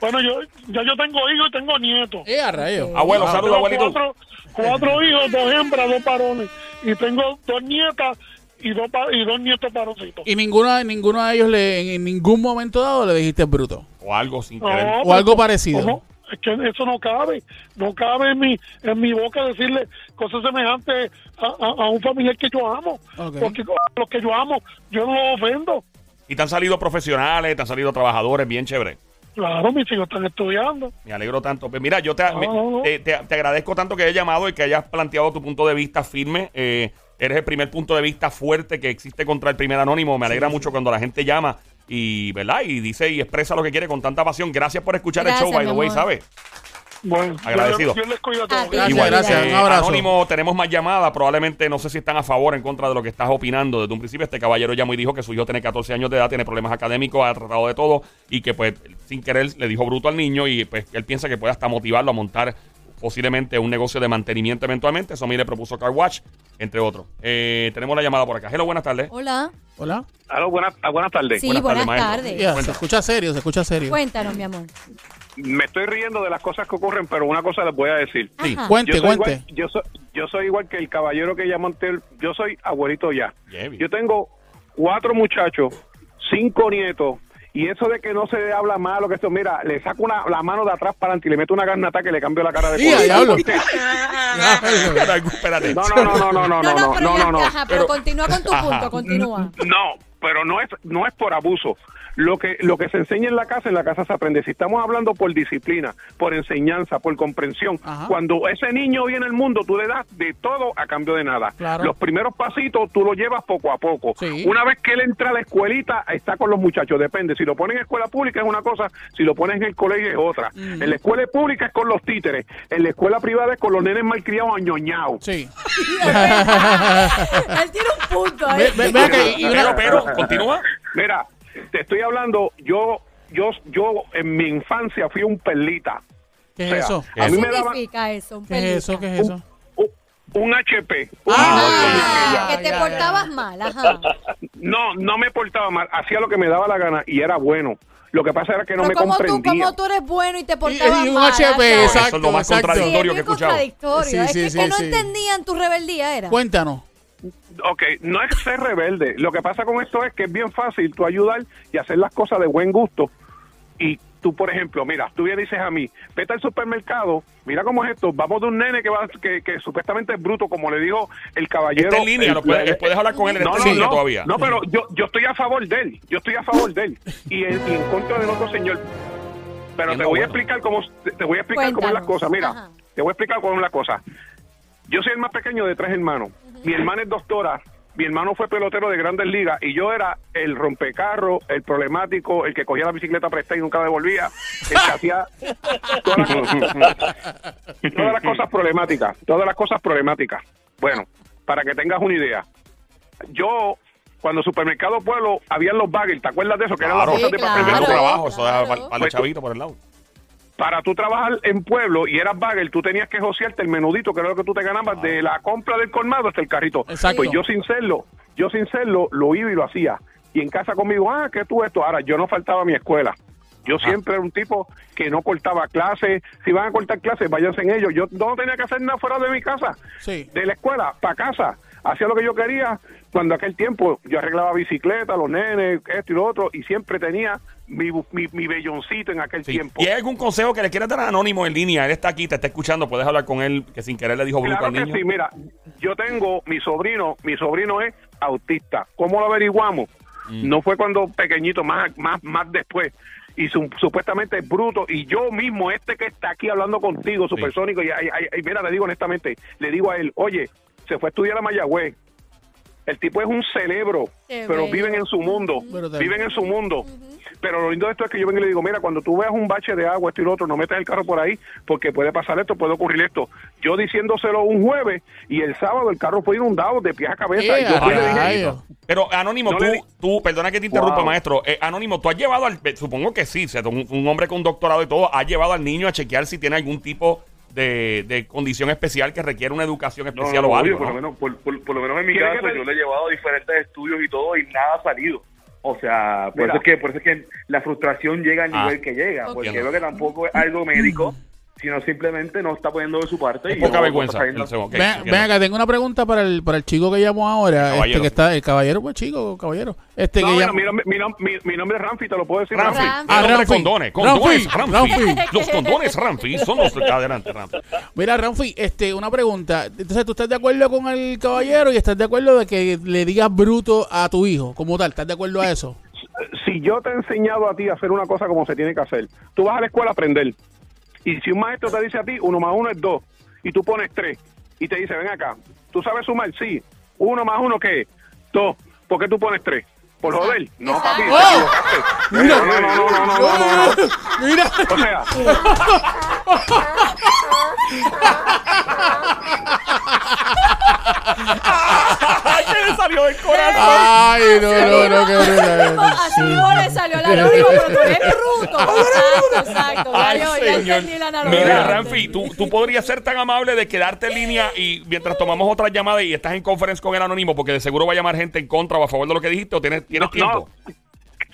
[SPEAKER 10] Bueno, yo ya yo tengo hijos y tengo nietos.
[SPEAKER 2] Eh, a rayos.
[SPEAKER 1] Abuelo,
[SPEAKER 2] Ah,
[SPEAKER 1] saludos, abuelito.
[SPEAKER 10] cuatro, cuatro hijos, dos hembras, dos varones. Y tengo dos nietas y dos, pa- y dos nietos varoncitos.
[SPEAKER 2] Y ninguno, ninguno de ellos le, en, ningún momento dado le dijiste bruto.
[SPEAKER 1] O algo sin
[SPEAKER 10] No,
[SPEAKER 1] querer.
[SPEAKER 2] O algo
[SPEAKER 10] ¿cómo-
[SPEAKER 2] parecido.
[SPEAKER 10] cómo? Es que eso no cabe. No cabe en mi, en mi boca decirle cosas semejantes a, a- a un familiar que yo amo. Porque a los que yo amo, yo no los ofendo.
[SPEAKER 1] Y te han salido profesionales, te han salido trabajadores, bien chévere.
[SPEAKER 10] Claro, mis hijos están estudiando.
[SPEAKER 1] Me alegro tanto. Pues mira, yo te,
[SPEAKER 10] No,
[SPEAKER 1] me-
[SPEAKER 10] no, no.
[SPEAKER 1] te, te- te agradezco tanto que hayas llamado y que hayas planteado tu punto de vista firme. Eh, eres el primer punto de vista fuerte que existe contra el primer anónimo. Me alegra mucho cuando la gente llama y, ¿verdad? Y dice y expresa lo que quiere con tanta pasión. Gracias por escuchar
[SPEAKER 3] Gracias,
[SPEAKER 1] el show, by the way. ¿sabes?
[SPEAKER 10] Bueno,
[SPEAKER 1] Agradecido.
[SPEAKER 10] Yo, yo les cuido a
[SPEAKER 3] A
[SPEAKER 10] todos.
[SPEAKER 3] ti.
[SPEAKER 10] Gracias.
[SPEAKER 1] Eh,
[SPEAKER 2] Un abrazo.
[SPEAKER 1] Anónimo, tenemos más llamadas. Probablemente no sé si están a favor o en contra de lo que estás opinando. Desde un principio, este caballero llamó y dijo que su hijo tiene 14 años de edad, tiene problemas académicos, ha tratado de todo y que, pues, sin querer le dijo bruto al niño y, pues, él piensa que puede hasta motivarlo a montar posiblemente un negocio de mantenimiento eventualmente. Eso a mí le propuso Car Watch, entre otros. Eh, tenemos la llamada por acá. Hello, buenas tardes.
[SPEAKER 3] Hola.
[SPEAKER 2] Hola.
[SPEAKER 11] Aló, buenas, ah, buenas tardes.
[SPEAKER 3] Sí,
[SPEAKER 1] Buenas
[SPEAKER 3] buenas,
[SPEAKER 1] tardes,
[SPEAKER 2] se escucha serio, se escucha serio.
[SPEAKER 3] Cuéntanos, mi amor.
[SPEAKER 11] Me estoy riendo de las cosas que ocurren, pero una cosa les voy a decir.
[SPEAKER 1] Sí.
[SPEAKER 3] Ajá.
[SPEAKER 2] Cuente,
[SPEAKER 11] yo, soy
[SPEAKER 2] cuente.
[SPEAKER 11] igual, yo, soy, yo soy igual que el caballero que llamó antes. Yo soy abuelito ya.
[SPEAKER 1] Yeah.
[SPEAKER 11] Yo tengo cuatro muchachos, cinco nietos, y eso de que no se habla malo, que esto, mira, le saco una, la mano de atrás para adelante y le meto una garnata que le cambio la cara de
[SPEAKER 2] Sí, diablo.
[SPEAKER 11] No, no, no, no, no, no, no, no, no, no, no.
[SPEAKER 3] ajá, pero,
[SPEAKER 1] Pero-
[SPEAKER 3] continúa con tu
[SPEAKER 1] Ajá.
[SPEAKER 3] punto, continúa.
[SPEAKER 11] No, pero no es no es por abuso. Lo que lo que se enseña en la casa, en la casa se aprende. Si estamos hablando por disciplina, por enseñanza, por comprensión,
[SPEAKER 2] Ajá.
[SPEAKER 11] cuando ese niño viene al mundo, tú le das de todo a cambio de nada.
[SPEAKER 2] Claro.
[SPEAKER 11] Los primeros pasitos tú los llevas poco a poco.
[SPEAKER 2] Sí.
[SPEAKER 11] Una vez que él entra a la escuelita, está con los muchachos. Depende. Si lo ponen en escuela pública es una cosa, si lo pones en el colegio es otra. En la escuela pública es con los títeres. En la escuela privada es con los nenes malcriados añoñados.
[SPEAKER 2] Sí.
[SPEAKER 3] Él tiene un punto ahí.
[SPEAKER 2] Ve- ve- ve acá, y- y una-
[SPEAKER 1] Pero, pero, continúa.
[SPEAKER 11] Mira, te estoy hablando, yo, yo, yo en mi infancia fui un perlita.
[SPEAKER 2] ¿Qué es
[SPEAKER 11] O sea,
[SPEAKER 2] eso?
[SPEAKER 3] ¿Qué
[SPEAKER 11] A mí me
[SPEAKER 3] significa eso? Un
[SPEAKER 2] ¿Qué es eso? ¿Qué es eso?
[SPEAKER 11] un, un HP. un-
[SPEAKER 3] Ah, que te
[SPEAKER 2] ya,
[SPEAKER 3] portabas
[SPEAKER 2] ya.
[SPEAKER 3] mal, ajá.
[SPEAKER 11] No, no me portaba mal, hacía lo que me daba la gana y era bueno. Lo que pasa era que no
[SPEAKER 3] Pero
[SPEAKER 11] me
[SPEAKER 3] como tú,
[SPEAKER 11] comprendía.
[SPEAKER 3] como tú eres bueno y te
[SPEAKER 2] Y,
[SPEAKER 3] portabas
[SPEAKER 2] y un
[SPEAKER 3] mal.
[SPEAKER 2] HP, exacto.
[SPEAKER 1] Eso es lo más
[SPEAKER 2] exacto.
[SPEAKER 3] Sí,
[SPEAKER 1] contradictorio
[SPEAKER 3] es
[SPEAKER 1] que he escuchado.
[SPEAKER 3] contradictorio.
[SPEAKER 2] Sí,
[SPEAKER 3] es
[SPEAKER 2] sí,
[SPEAKER 3] que,
[SPEAKER 2] sí,
[SPEAKER 3] que no
[SPEAKER 2] sí.
[SPEAKER 3] entendían tu rebeldía, era.
[SPEAKER 2] Cuéntanos.
[SPEAKER 11] Ok, no es ser rebelde. Lo que pasa con esto es que es bien fácil tú ayudar y hacer las cosas de buen gusto. Y tú, por ejemplo, mira, tú bien dices a mí, vete al supermercado, mira cómo es esto, vamos de un nene que va que, que supuestamente es bruto, como le dijo el caballero.
[SPEAKER 1] Está en línea,
[SPEAKER 11] el-
[SPEAKER 1] lo puedes, puedes hablar con él,
[SPEAKER 11] no, no,
[SPEAKER 1] línea
[SPEAKER 11] no,
[SPEAKER 1] todavía.
[SPEAKER 11] no, pero yo, yo estoy a favor de él, yo estoy a favor de él y en, y en contra del otro señor. Pero te voy a
[SPEAKER 1] bueno.
[SPEAKER 11] explicar cómo te voy a explicar cómo es la
[SPEAKER 3] Cuéntanos.
[SPEAKER 11] cosa. Mira,
[SPEAKER 3] Ajá.
[SPEAKER 11] te voy a explicar cómo es la cosa. Yo soy el más pequeño de tres hermanos. Mi hermana es doctora. Mi hermano fue pelotero de grandes ligas y yo era el rompecarro, el problemático, el que cogía la bicicleta prestada y nunca devolvía, el que hacía todas las, todas las cosas problemáticas, todas las cosas problemáticas. Bueno, para que tengas una idea, yo cuando Supermercado Pueblo habían los bagels, ¿te acuerdas de eso? Que eran las
[SPEAKER 1] Claro.
[SPEAKER 11] bolsas de
[SPEAKER 3] Sí,
[SPEAKER 11] papel
[SPEAKER 3] claro.
[SPEAKER 1] Trabajo, eso
[SPEAKER 3] claro.
[SPEAKER 1] para, para el chavito por el lado.
[SPEAKER 11] Para tú trabajar en pueblo y eras bagel, tú tenías que josearte el menudito, que era lo que tú te ganabas de la compra del colmado hasta el carrito.
[SPEAKER 2] Exacto.
[SPEAKER 11] Pues yo sin serlo, yo sin serlo, lo iba y lo hacía. Y en casa conmigo, ah, ¿qué tú esto? Ahora, yo no faltaba a mi escuela. Yo siempre era un tipo que no cortaba clases. Si van a cortar clases, váyanse en ellos. Yo no tenía que hacer nada fuera de mi casa.
[SPEAKER 2] Sí.
[SPEAKER 11] De la escuela, para casa. Hacía lo que yo quería. Cuando aquel tiempo yo arreglaba bicicleta, los nenes, esto y lo otro. Y siempre tenía mi, mi, mi belloncito en aquel
[SPEAKER 1] Sí.
[SPEAKER 11] tiempo.
[SPEAKER 1] ¿Y hay algún consejo que le quieras dar a Anónimo en línea? Él está aquí, te está escuchando, puedes hablar con él, que sin querer le dijo bruto
[SPEAKER 11] Claro
[SPEAKER 1] al
[SPEAKER 11] que
[SPEAKER 1] niño.
[SPEAKER 11] sí, mira, yo tengo mi sobrino, mi sobrino es autista. ¿Cómo lo averiguamos?
[SPEAKER 1] Mm.
[SPEAKER 11] No fue cuando pequeñito, más, más, más después. y su- supuestamente es bruto y yo mismo este que está aquí hablando contigo supersónico y, ay, ay, ay, mira le digo honestamente le digo a él oye se fue a estudiar a Mayagüez el tipo es un cerebro
[SPEAKER 3] Qué
[SPEAKER 11] pero
[SPEAKER 3] bello.
[SPEAKER 11] viven en su mundo
[SPEAKER 2] Brutal.
[SPEAKER 11] viven en su mundo pero lo lindo de esto es que yo vengo y le digo mira cuando tú veas un bache de agua esto y lo otro no metas el carro por ahí porque puede pasar esto puede ocurrir esto yo diciéndoselo un jueves y el sábado el carro fue inundado de pies a cabeza y yo fui le dije.
[SPEAKER 1] Pero Anónimo,
[SPEAKER 11] No
[SPEAKER 1] tú,
[SPEAKER 11] le di-
[SPEAKER 1] tú, perdona que te interrumpa,
[SPEAKER 11] Wow.
[SPEAKER 1] maestro. Eh, Anónimo, tú has llevado al, supongo que sí, o sea, un, un hombre con doctorado y todo, ha llevado al niño a chequear si tiene algún tipo de, de condición especial que requiere una educación especial
[SPEAKER 12] no,
[SPEAKER 1] o
[SPEAKER 12] obvio,
[SPEAKER 1] algo.
[SPEAKER 12] por,
[SPEAKER 1] ¿no?
[SPEAKER 12] lo menos, por, por- por lo menos en mi
[SPEAKER 11] ¿Quiere que
[SPEAKER 12] caso,
[SPEAKER 11] te-
[SPEAKER 12] yo le he llevado a diferentes estudios y todo y nada ha salido. O sea, por
[SPEAKER 11] Mira.
[SPEAKER 12] eso es que por eso es que la frustración llega al
[SPEAKER 1] Ah.
[SPEAKER 12] nivel que llega, porque
[SPEAKER 1] Entiendo.
[SPEAKER 12] veo que tampoco es algo médico, sino simplemente no está poniendo de su parte.
[SPEAKER 1] Es
[SPEAKER 12] y
[SPEAKER 1] poca
[SPEAKER 12] no-
[SPEAKER 1] vergüenza.
[SPEAKER 12] no está
[SPEAKER 1] el segundo. Ok,
[SPEAKER 2] ven, acá, tengo una pregunta para el, para el chico que llamó ahora.
[SPEAKER 1] El caballero.
[SPEAKER 2] Este que está, el caballero, pues chico, caballero. Este
[SPEAKER 11] No,
[SPEAKER 2] que
[SPEAKER 11] mira,
[SPEAKER 2] llamó.
[SPEAKER 11] mi, nombre- mi nom- mi- mi nombre es Ramfi, te lo puedo decir.
[SPEAKER 1] Ramfi.
[SPEAKER 3] Ramfi.
[SPEAKER 2] Ah, Ramfi.
[SPEAKER 1] condones. Condones,
[SPEAKER 2] Ramfi.
[SPEAKER 1] Ramfi.
[SPEAKER 3] Ramfi.
[SPEAKER 1] Los condones Ramfi son los... Adelante, Ramfi.
[SPEAKER 2] Mira, Ramfi, este, una pregunta. Entonces, ¿tú estás de acuerdo con el caballero y estás de acuerdo de que le digas bruto a tu hijo como tal? ¿Estás de acuerdo a eso?
[SPEAKER 11] si yo te he enseñado a ti a hacer una cosa como se tiene que hacer, tú vas a la escuela a aprender. Y si un maestro te dice a ti, uno más uno es dos, y tú pones tres, y te dice, ven acá, ¿tú sabes sumar? Sí. Uno más uno, ¿qué es? Dos. ¿Por qué tú pones tres? ¿Por joder? No, papi, te equivocaste.
[SPEAKER 2] Mira.
[SPEAKER 11] No, no, no, no, no, no, no, no.
[SPEAKER 2] Mira.
[SPEAKER 11] O sea,
[SPEAKER 1] ¡Ay, que le salió del corazón!
[SPEAKER 2] Ay, no, no, no, qué brutal.
[SPEAKER 3] Así mismo le salió la anónimo, pero tú eres bruto. Exacto, exacto. Ya,
[SPEAKER 1] Ay,
[SPEAKER 3] ya
[SPEAKER 1] señor.
[SPEAKER 3] entendí la.
[SPEAKER 1] Mira, Ramfi, ¿tú, tú podrías ser tan amable de quedarte en línea y mientras tomamos otra llamada y estás en conference con el anónimo, porque de seguro va a llamar gente en contra o a favor de lo que dijiste, o tienes, tienes
[SPEAKER 11] no,
[SPEAKER 1] tiempo.
[SPEAKER 11] no.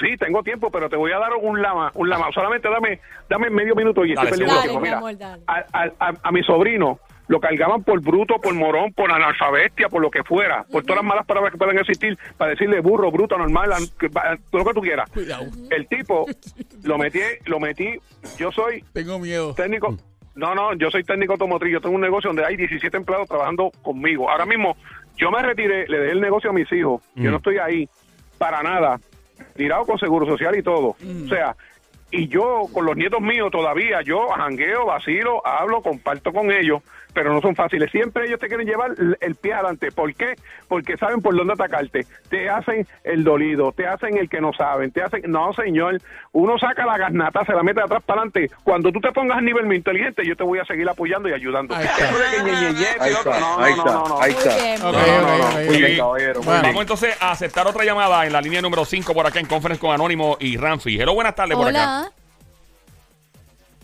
[SPEAKER 11] Sí, tengo tiempo, pero te voy a dar un lama, un lama. Solamente dame, dame medio minuto y
[SPEAKER 1] Dale,
[SPEAKER 11] estoy perdiendo
[SPEAKER 3] Dale,
[SPEAKER 11] tiempo.
[SPEAKER 3] mi
[SPEAKER 11] Mira,
[SPEAKER 3] amor, dale.
[SPEAKER 11] a, a- a- a mi sobrino lo cargaban por bruto, por morón, por analfabestia, por lo que fuera, por todas las malas palabras que puedan existir, para decirle burro, bruto, normal, todo lo que tú quieras.
[SPEAKER 2] Cuidado.
[SPEAKER 11] El tipo lo metí, lo metí. Yo soy
[SPEAKER 2] Tengo miedo.
[SPEAKER 11] técnico. No, no, yo soy técnico automotriz. Yo tengo un negocio donde hay 17 empleados trabajando conmigo. Ahora mismo, yo me retiré, le dejé el negocio a mis hijos. Yo
[SPEAKER 1] Mm.
[SPEAKER 11] no estoy ahí para nada. Tirado con seguro social y todo. O sea, y yo con los nietos míos todavía, yo jangueo, vacilo, hablo, comparto con ellos, pero no son fáciles. Siempre ellos te quieren llevar el- pie adelante. ¿Por qué? Porque saben por dónde atacarte. Te hacen el dolido, te hacen el que no saben, te hacen... No, señor, uno saca la garnata, se la mete de atrás para adelante. Cuando tú te pongas a nivel muy inteligente, yo te voy a seguir apoyando y ayudando.
[SPEAKER 2] Ahí está.
[SPEAKER 12] Ahí está,
[SPEAKER 11] no, no,
[SPEAKER 12] ahí
[SPEAKER 11] no,
[SPEAKER 12] está.
[SPEAKER 1] Vamos entonces a aceptar otra llamada en la línea número 5 por acá en conference con Anónimo y Ramfi. Hello, buenas tardes por acá.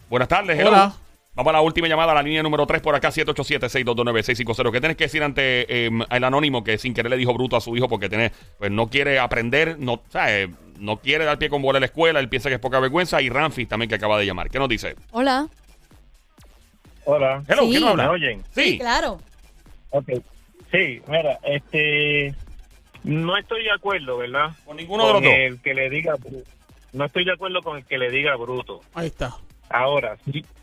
[SPEAKER 1] Buenas tardes, hello.
[SPEAKER 2] Hola.
[SPEAKER 1] Vamos a la última llamada, a la línea número 3 por acá, 787-622-9650. ¿Qué tienes que decir ante eh, el anónimo que sin querer le dijo bruto a su hijo porque tiene, pues no quiere aprender, no, sea, eh, no quiere dar pie con bola a la escuela, él piensa que es poca vergüenza y Ramfi también que acaba de llamar. ¿Qué nos dice?
[SPEAKER 3] Hola.
[SPEAKER 9] Hola.
[SPEAKER 1] Hello,
[SPEAKER 3] Sí.
[SPEAKER 1] ¿quién nos habla?
[SPEAKER 9] ¿Me oyen?
[SPEAKER 1] Sí.
[SPEAKER 3] Claro.
[SPEAKER 9] Ok. Sí, mira, este. No estoy de acuerdo, ¿verdad?
[SPEAKER 1] Con ninguno de los dos.
[SPEAKER 9] el que le diga. No estoy de acuerdo con el que le diga bruto.
[SPEAKER 2] Ahí está.
[SPEAKER 9] Ahora,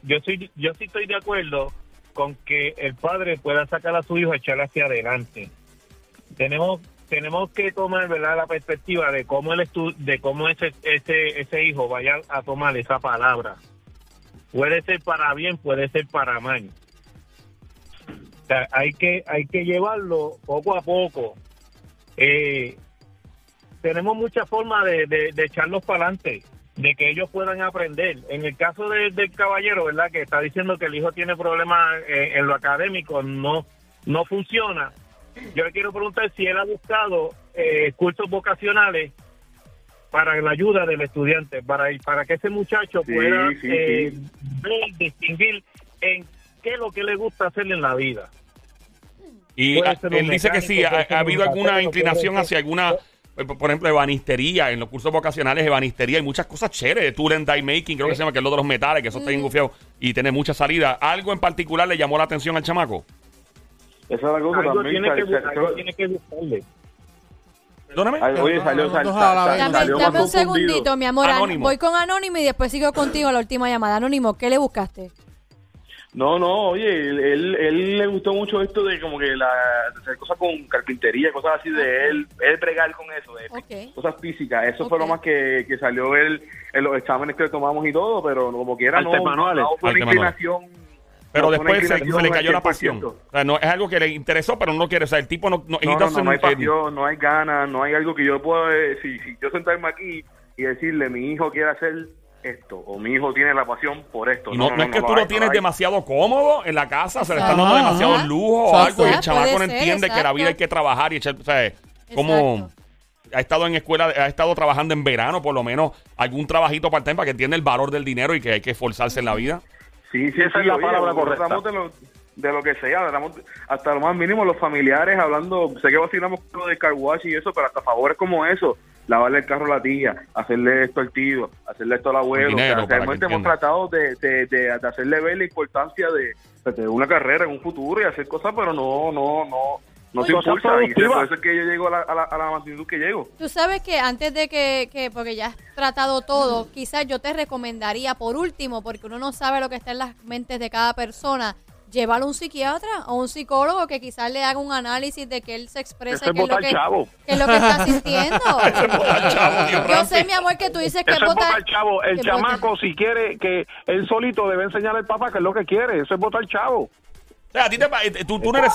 [SPEAKER 9] yo soy, yo sí estoy de acuerdo con que el padre pueda sacar a su hijo y echarle hacia adelante. Tenemos tenemos que tomar verdad la perspectiva de cómo el de cómo ese ese ese hijo vaya a tomar esa palabra. Puede ser para bien, puede ser para mal. Hay que hay que llevarlo poco a poco. Eh, tenemos muchas formas de, de echarlos para adelante, de que ellos puedan aprender. En el caso de- del caballero, ¿verdad? Que está diciendo que el hijo tiene problemas eh, en lo académico, no, no funciona. Yo le quiero preguntar si él ha buscado eh, cursos vocacionales para la ayuda del estudiante, para, para que ese muchacho
[SPEAKER 12] Sí,
[SPEAKER 9] pueda
[SPEAKER 12] sí,
[SPEAKER 9] eh,
[SPEAKER 12] sí.
[SPEAKER 9] ver, distinguir en qué es lo que le gusta hacer en la vida.
[SPEAKER 1] Y él dice que sí, ha, ha habido alguna inclinación hacia alguna, por ejemplo, ebanistería, en los cursos vocacionales, ebanistería, hay muchas cosas chéveres, tool and die making, creo que se llama, que es lo de los metales, que eso está bien gufiado y tiene mucha salida. ¿Algo en particular le llamó la atención al chamaco?
[SPEAKER 12] Esa es la cosa
[SPEAKER 9] Algo
[SPEAKER 12] también.
[SPEAKER 9] tiene, que,
[SPEAKER 12] sal- sal-
[SPEAKER 9] algo tiene que buscarle.
[SPEAKER 1] Perdóname.
[SPEAKER 12] Ay, Oye, salió, sal- sal- sal- salió
[SPEAKER 3] dame un segundito, mi amor.
[SPEAKER 1] Anónimo.
[SPEAKER 3] Voy con Anónimo y después sigo contigo a la última llamada. Anónimo, ¿qué le buscaste?
[SPEAKER 4] No, no, oye, él, él, él le gustó mucho esto de como que la de hacer cosas con carpintería, cosas así de él, él bregar con eso, de cosas físicas. Eso fue lo más que, que salió él en los exámenes que tomamos y todo, pero como quiera no,
[SPEAKER 11] Artes manuales.
[SPEAKER 4] no fue una inclinación.
[SPEAKER 1] Pero
[SPEAKER 4] no
[SPEAKER 1] después se, le cayó la pasión.
[SPEAKER 4] 100%.
[SPEAKER 1] O sea, no, es algo que le interesó, pero no lo quiere. O sea, el tipo no, no,
[SPEAKER 4] No, no, no, no hay
[SPEAKER 1] eh,
[SPEAKER 4] pasión, no hay ganas, no hay algo que yo pueda decir. Si yo sentarme aquí y decirle, mi hijo quiere hacer esto, o mi hijo tiene la pasión por esto.
[SPEAKER 1] Y no, no es que tú lo
[SPEAKER 4] hay,
[SPEAKER 1] tienes demasiado cómodo en la casa, se le están dando demasiado lujo o algo, y el
[SPEAKER 3] Ah,
[SPEAKER 1] chamaco no entiende que la vida hay que trabajar y echar, o sea, como ha estado en escuela, ha estado trabajando en verano, por lo menos algún trabajito part-time para que entienda el valor del dinero y que hay que esforzarse en la vida.
[SPEAKER 4] Sí, sí,
[SPEAKER 11] Esa
[SPEAKER 4] sí,
[SPEAKER 11] es la
[SPEAKER 4] oye,
[SPEAKER 11] palabra
[SPEAKER 4] nosotros
[SPEAKER 11] correcta.
[SPEAKER 4] hablamos de lo, de lo que sea, hasta lo más mínimo, los familiares hablando, sé que vacilamos con lo de car wash y eso, pero hasta favores como eso, lavarle el carro a la tía, hacerle esto al tío, hacerle esto al abuelo,
[SPEAKER 1] dinero,
[SPEAKER 4] o sea, realmente hemos tratado de, de, de- de hacerle ver la importancia de, de una carrera en un futuro y hacer cosas, pero no, no, no, no se impulsa por eso es que yo llego a la, a la, a la magnitud que llego.
[SPEAKER 3] Tú sabes que antes de que, que, porque ya has tratado todo, quizás yo te recomendaría por último, porque uno no sabe lo que está en las mentes de cada persona, llevarlo a un psiquiatra o un psicólogo que quizás le haga un análisis de que él se exprese
[SPEAKER 11] Eso es
[SPEAKER 3] qué es, lo
[SPEAKER 11] botar
[SPEAKER 3] que,
[SPEAKER 11] chavo.
[SPEAKER 3] qué es lo que está sintiendo.
[SPEAKER 1] botar chavo, Dios
[SPEAKER 3] yo sé, mi amor, que tú dices que
[SPEAKER 11] es
[SPEAKER 3] botar-
[SPEAKER 11] botar chavo. El
[SPEAKER 3] que
[SPEAKER 11] chamaco, si quiere, que él solito debe enseñar al papá que es lo que quiere. Eso es botar chavo.
[SPEAKER 1] O sea, a ti te, pa- tú, tú no eres...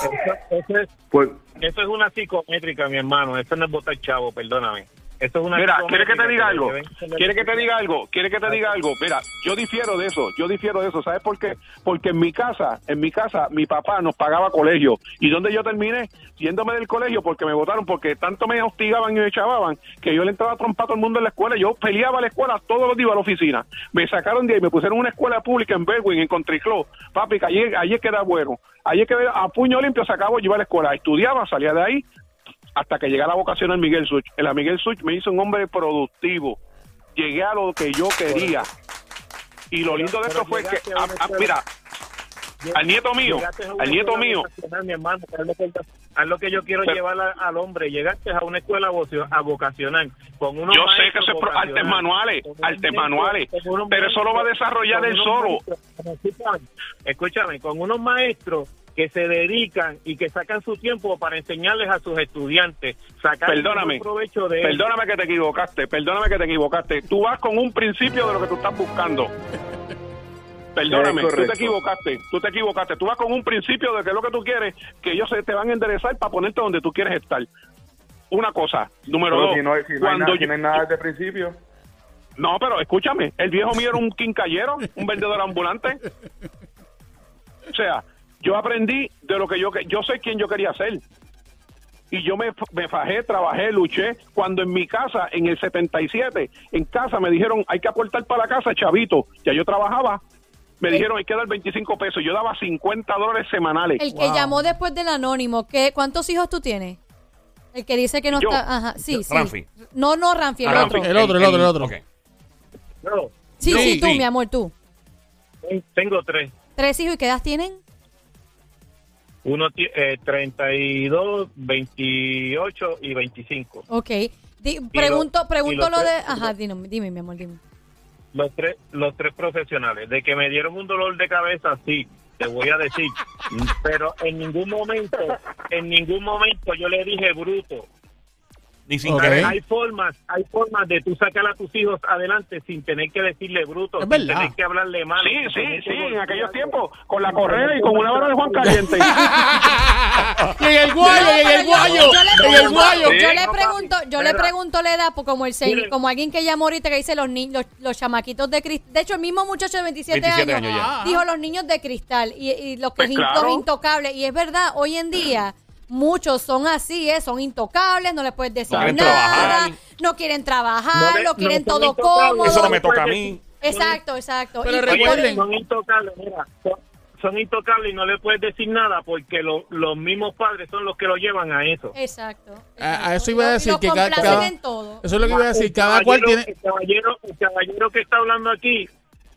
[SPEAKER 9] Eso es,
[SPEAKER 4] Pues,
[SPEAKER 9] eso es una psicométrica, mi hermano. Eso no es botar chavo, perdóname. Eso es una
[SPEAKER 11] Mira, ¿quiere que te diga algo? ¿Quiere que te diga algo? ¿Quiere que te diga algo? Mira, yo difiero de eso, yo difiero de eso. ¿Sabes por qué? Porque en mi casa, en mi casa, mi papá nos pagaba colegio. ¿Y dónde yo terminé? Yéndome del colegio porque me votaron, porque tanto me hostigaban y me echaban que yo le entraba a trompar a todo el mundo en la escuela. Yo peleaba a la escuela todos los días a la oficina. Me sacaron de ahí, me pusieron en una escuela pública en Berwin, en Country Club. Papi, que allí, allí es que era bueno. Allí es que a puño limpio se acabó, yo iba a la escuela. Estudiaba, salía de ahí, hasta que llegué a la vocación en Miguel Such. El Miguel Such me hizo un hombre productivo. Llegué a lo que yo quería. Y lo lindo de esto fue que,
[SPEAKER 9] a
[SPEAKER 11] ah, ah, mira, al nieto mío, al nieto mío,
[SPEAKER 9] vocacional, mi hermano, haz lo que, yo quiero
[SPEAKER 11] Pero-
[SPEAKER 9] llevar a- al hombre. Llegaste a una escuela a vocacional con unos
[SPEAKER 11] yo sé que eso es pro- artes manuales, artes manuales, pero eso lo va a desarrollar él solo.
[SPEAKER 9] maestros- escúchame, con unos maestros que se dedican y que sacan su tiempo para enseñarles a sus estudiantes, sacar
[SPEAKER 11] Perdóname,
[SPEAKER 9] provecho de
[SPEAKER 11] perdóname que te equivocaste, perdóname que te equivocaste. Tú vas con un principio de lo que tú estás buscando. Perdóname, tú te equivocaste, tú te equivocaste. Tú vas con un principio de que es lo que tú quieres, que ellos se te van a enderezar para ponerte donde tú quieres estar. Una cosa, número
[SPEAKER 4] pero
[SPEAKER 11] dos,
[SPEAKER 4] si no si no hay
[SPEAKER 11] cuando
[SPEAKER 4] nada, si
[SPEAKER 11] yo-
[SPEAKER 4] no hay nada desde el principio.
[SPEAKER 11] No, pero escúchame, el viejo mío era un quincallero, un vendedor ambulante. O sea, yo aprendí de lo que yo que- yo sé quién yo quería ser. Y yo me, me fajé, trabajé, luché. Cuando en mi casa, en el 77, en casa me dijeron, hay que aportar para la casa, chavito. Ya yo trabajaba. Me dijeron, hay que dar 25 pesos. Yo daba 50 dólares semanales.
[SPEAKER 3] El que llamó después del anónimo, ¿qué, ¿cuántos hijos tú tienes? El que dice que no
[SPEAKER 11] Yo.
[SPEAKER 3] está. Ajá, sí, sí.
[SPEAKER 1] Ramfi.
[SPEAKER 3] No, no, Ramfi, el
[SPEAKER 1] Ah,
[SPEAKER 3] otro.
[SPEAKER 2] El otro, el otro, el otro.
[SPEAKER 1] Ok.
[SPEAKER 9] No,
[SPEAKER 3] Sí,
[SPEAKER 1] Sí,
[SPEAKER 3] sí, tú,
[SPEAKER 1] sí.
[SPEAKER 3] mi amor, tú.
[SPEAKER 9] tengo tres.
[SPEAKER 3] ¿Tres hijos y qué edad tienen?
[SPEAKER 9] Uno eh, 32, 28 y 25.
[SPEAKER 3] Ok. Di- pregunto,
[SPEAKER 9] y
[SPEAKER 3] pregunto lo de. Ajá, dime, dime, mi amor, dime.
[SPEAKER 9] Los tres, los tres profesionales. De que me dieron un dolor de cabeza, sí, te voy a decir. Pero en ningún momento, en ningún momento yo le dije bruto.
[SPEAKER 1] Ni sin
[SPEAKER 2] Ok.
[SPEAKER 1] querer.
[SPEAKER 9] Hay formas, hay formas de tú sacar a tus hijos adelante sin tener que decirle bruto,
[SPEAKER 2] Es
[SPEAKER 9] sin
[SPEAKER 2] verdad.
[SPEAKER 9] tener que hablarle mal.
[SPEAKER 11] Sí, sí, sí, en aquellos tiempos, con la correa y con una vara de Juan Caliente.
[SPEAKER 2] Y en el guayo, y en el guayo,
[SPEAKER 3] yo le
[SPEAKER 2] en el
[SPEAKER 3] pregunto-
[SPEAKER 2] guayo.
[SPEAKER 3] Yo le pregunto, yo le pregunto la edad, pues, como el señor- como alguien que llamó ahorita que dice los niños, los, los chamaquitos de cristal. De hecho, el mismo muchacho de 27,
[SPEAKER 1] 27
[SPEAKER 3] años, dijo los niños de cristal y, y los que
[SPEAKER 11] Pues
[SPEAKER 3] in-
[SPEAKER 11] claro.
[SPEAKER 3] los intocables. Y es verdad, hoy en día muchos son así, ¿eh? son intocables, no les puedes decir
[SPEAKER 1] No
[SPEAKER 3] nada,
[SPEAKER 1] trabajar.
[SPEAKER 3] no quieren trabajar,
[SPEAKER 9] No le-
[SPEAKER 3] lo quieren
[SPEAKER 9] no
[SPEAKER 3] todo cómodo.
[SPEAKER 1] Eso no me toca a mí.
[SPEAKER 3] Exacto, exacto.
[SPEAKER 2] Pero
[SPEAKER 3] Y-
[SPEAKER 2] recuerden-
[SPEAKER 9] son intocables, mira, son, son intocables y no le puedes decir nada porque lo- los mismos padres son los que lo llevan a eso.
[SPEAKER 3] Exacto.
[SPEAKER 2] A, a eso iba a decir
[SPEAKER 3] los
[SPEAKER 2] que cada, cada-
[SPEAKER 3] en todo.
[SPEAKER 2] Eso es lo que iba a decir.
[SPEAKER 9] El
[SPEAKER 2] Cada cual tiene.
[SPEAKER 9] El caballero, el caballero que está hablando aquí,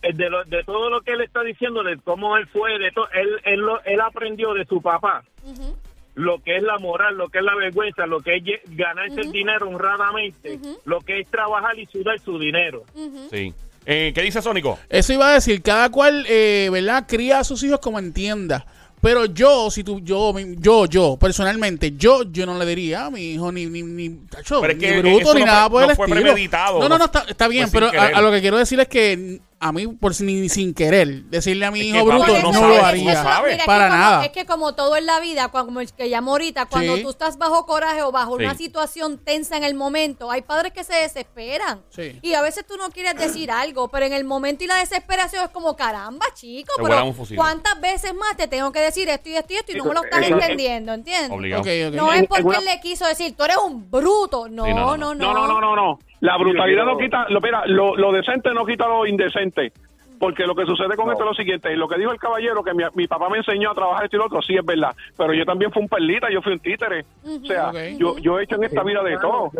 [SPEAKER 9] el de, lo- de todo lo que él está diciendo, de cómo él fue, de todo, él, él, lo- él aprendió de su papá
[SPEAKER 3] Ujú.
[SPEAKER 9] Lo que es la moral, lo que es la vergüenza, lo que es ganarse el dinero honradamente, lo que es trabajar y sudar su dinero.
[SPEAKER 1] Sí. Eh, ¿Qué dice Sónico?
[SPEAKER 2] Eso iba a decir, cada cual, eh, ¿verdad? Cría a sus hijos como entienda. Pero yo, si tú, yo, yo, yo, personalmente, yo, yo no le diría a mi hijo ni, ni, ni, tacho,
[SPEAKER 1] Pero es
[SPEAKER 2] ni
[SPEAKER 1] que
[SPEAKER 2] bruto,
[SPEAKER 1] eso
[SPEAKER 2] ni
[SPEAKER 1] no
[SPEAKER 2] nada
[SPEAKER 1] fue-
[SPEAKER 2] por el
[SPEAKER 1] no fue
[SPEAKER 2] estilo.
[SPEAKER 1] premeditado,
[SPEAKER 2] No, no,
[SPEAKER 1] no
[SPEAKER 2] está, está bien, pero a, a lo que quiero decir es que a mí, por si- ni sin querer, decirle a mi
[SPEAKER 1] Es
[SPEAKER 2] hijo
[SPEAKER 1] que,
[SPEAKER 2] bruto, no,
[SPEAKER 1] no
[SPEAKER 2] lo haría.
[SPEAKER 1] sabe.
[SPEAKER 3] Mira, es que
[SPEAKER 2] Para
[SPEAKER 3] como-
[SPEAKER 2] nada.
[SPEAKER 3] Es que como todo en la vida, como el que llamo ahorita, cuando
[SPEAKER 2] Sí.
[SPEAKER 3] tú estás bajo coraje o bajo
[SPEAKER 1] Sí.
[SPEAKER 3] una situación tensa en el momento, hay padres que se desesperan.
[SPEAKER 2] Sí.
[SPEAKER 3] Y a veces tú no quieres decir algo, pero en el momento y la desesperación es como, caramba, chico,
[SPEAKER 1] Te
[SPEAKER 3] pero. ¿cuántas veces más te tengo que decir esto y esto y esto y no me lo estás
[SPEAKER 11] Eso-
[SPEAKER 3] entendiendo, ¿entiendes?
[SPEAKER 1] Obligado.
[SPEAKER 2] Ok, ok.
[SPEAKER 3] No es porque él le quiso decir, tú eres un bruto. No,
[SPEAKER 1] Sí, no,
[SPEAKER 3] no,
[SPEAKER 1] no,
[SPEAKER 3] no.
[SPEAKER 11] No, no, no, no, no. La brutalidad no quita, lo, mira, lo, lo decente no quita lo indecente. Porque lo que sucede con esto es lo siguiente, y lo que dijo el caballero, que mi, mi papá me enseñó a trabajar esto y lo otro, sí es verdad, pero yo también fui un perlita, yo fui un títere. O sea, yo, yo he hecho en esta vida de todo.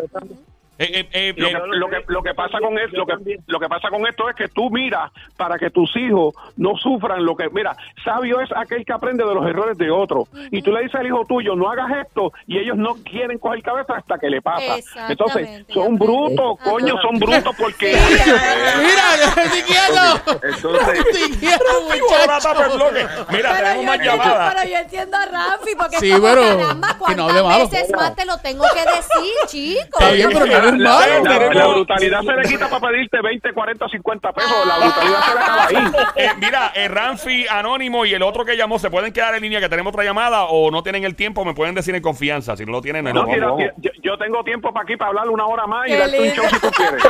[SPEAKER 1] Eh, eh, eh,
[SPEAKER 11] Lo que, lo que, lo que pasa con esto, lo que, lo que pasa con esto es que tú miras para que tus hijos no sufran lo que, mira, sabio es aquel que aprende de los errores de otro. Y tú le dices al hijo tuyo, no hagas esto, y ellos no quieren coger cabeza hasta que le pasa. Entonces, son brutos,
[SPEAKER 3] Ajá.
[SPEAKER 11] coño, son brutos porque...
[SPEAKER 2] Mira, te quiero.
[SPEAKER 12] Entonces.
[SPEAKER 1] Mira,
[SPEAKER 3] Pero
[SPEAKER 1] tenemos
[SPEAKER 3] yo,
[SPEAKER 1] más
[SPEAKER 3] entiendo,
[SPEAKER 1] llamadas.
[SPEAKER 3] pero yo entiendo a Rafi, porque
[SPEAKER 2] Sí, pero
[SPEAKER 3] caramba, ¿cuántas veces más te lo tengo que decir, chico?
[SPEAKER 2] Está bien, pero eres
[SPEAKER 11] la-
[SPEAKER 2] malo.
[SPEAKER 11] la-
[SPEAKER 1] Tenemos-
[SPEAKER 11] la brutalidad se le quita para pedirte 20, 40, 50 pesos. La brutalidad se le acaba ahí.
[SPEAKER 1] Eh, mira, eh, Ramfi, Anónimo y el otro que llamó, ¿se pueden quedar en línea que tenemos otra llamada o no tienen el tiempo? Me pueden decir en confianza. Si no lo tienen, no,
[SPEAKER 11] No,
[SPEAKER 1] no.
[SPEAKER 11] yo, yo tengo tiempo para aquí para hablar una hora más y darte un show si tú quieres.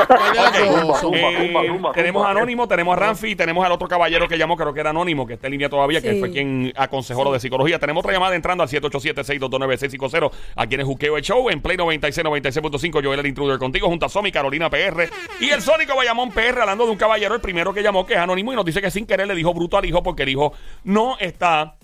[SPEAKER 1] Tenemos a Anónimo, tenemos a Ramfi y tenemos al otro caballero que llamó, creo que era Anónimo, que está en línea todavía, que
[SPEAKER 3] Sí.
[SPEAKER 1] fue quien aconsejó lo de psicología. Tenemos otra llamada entrando al 787-622-9650. Aquí en el Juqueo el Show, en Play 96, 96.5. Joel el Intruder contigo, junto a Somi, Carolina PR y el Sónico Bayamón PR, hablando de un caballero, el primero que llamó, que es Anónimo, y nos dice que sin querer le dijo bruto al hijo porque el hijo no está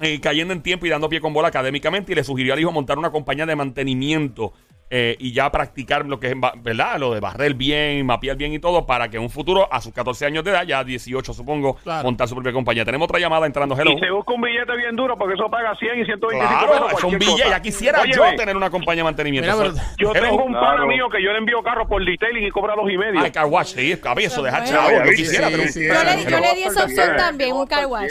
[SPEAKER 1] eh, cayendo en tiempo y dando pie con bola académicamente y le sugirió al hijo montar una compañía de mantenimiento eh, y ya practicar lo que es, ¿verdad? Lo de barrer bien, mapear bien y todo para que en un futuro, a sus 14 años de edad, ya 18 supongo,
[SPEAKER 2] Claro.
[SPEAKER 1] montar su propia compañía. Tenemos otra llamada entrando, hello.
[SPEAKER 11] Y se busca un billete bien duro porque eso paga 100 y 125
[SPEAKER 1] Claro,
[SPEAKER 11] pesos.
[SPEAKER 1] es un
[SPEAKER 11] cualquier
[SPEAKER 1] billete.
[SPEAKER 11] cosa.
[SPEAKER 1] Ya quisiera
[SPEAKER 11] Oye,
[SPEAKER 1] yo
[SPEAKER 11] ve,
[SPEAKER 1] tener una compañía de mantenimiento.
[SPEAKER 2] Mira, pero-
[SPEAKER 11] Yo
[SPEAKER 1] Hello.
[SPEAKER 11] tengo un pana
[SPEAKER 12] Claro.
[SPEAKER 11] mío que yo le envío carros por detailing y cobra dos y medio.
[SPEAKER 1] Ay, car wash, sí, cabeza, dejar
[SPEAKER 3] Bueno.
[SPEAKER 1] chavo. Yo
[SPEAKER 12] Sí,
[SPEAKER 1] quisiera
[SPEAKER 2] sí,
[SPEAKER 1] tener un-
[SPEAKER 2] sí.
[SPEAKER 3] Yo le, yo le di esa opción también, un car wash.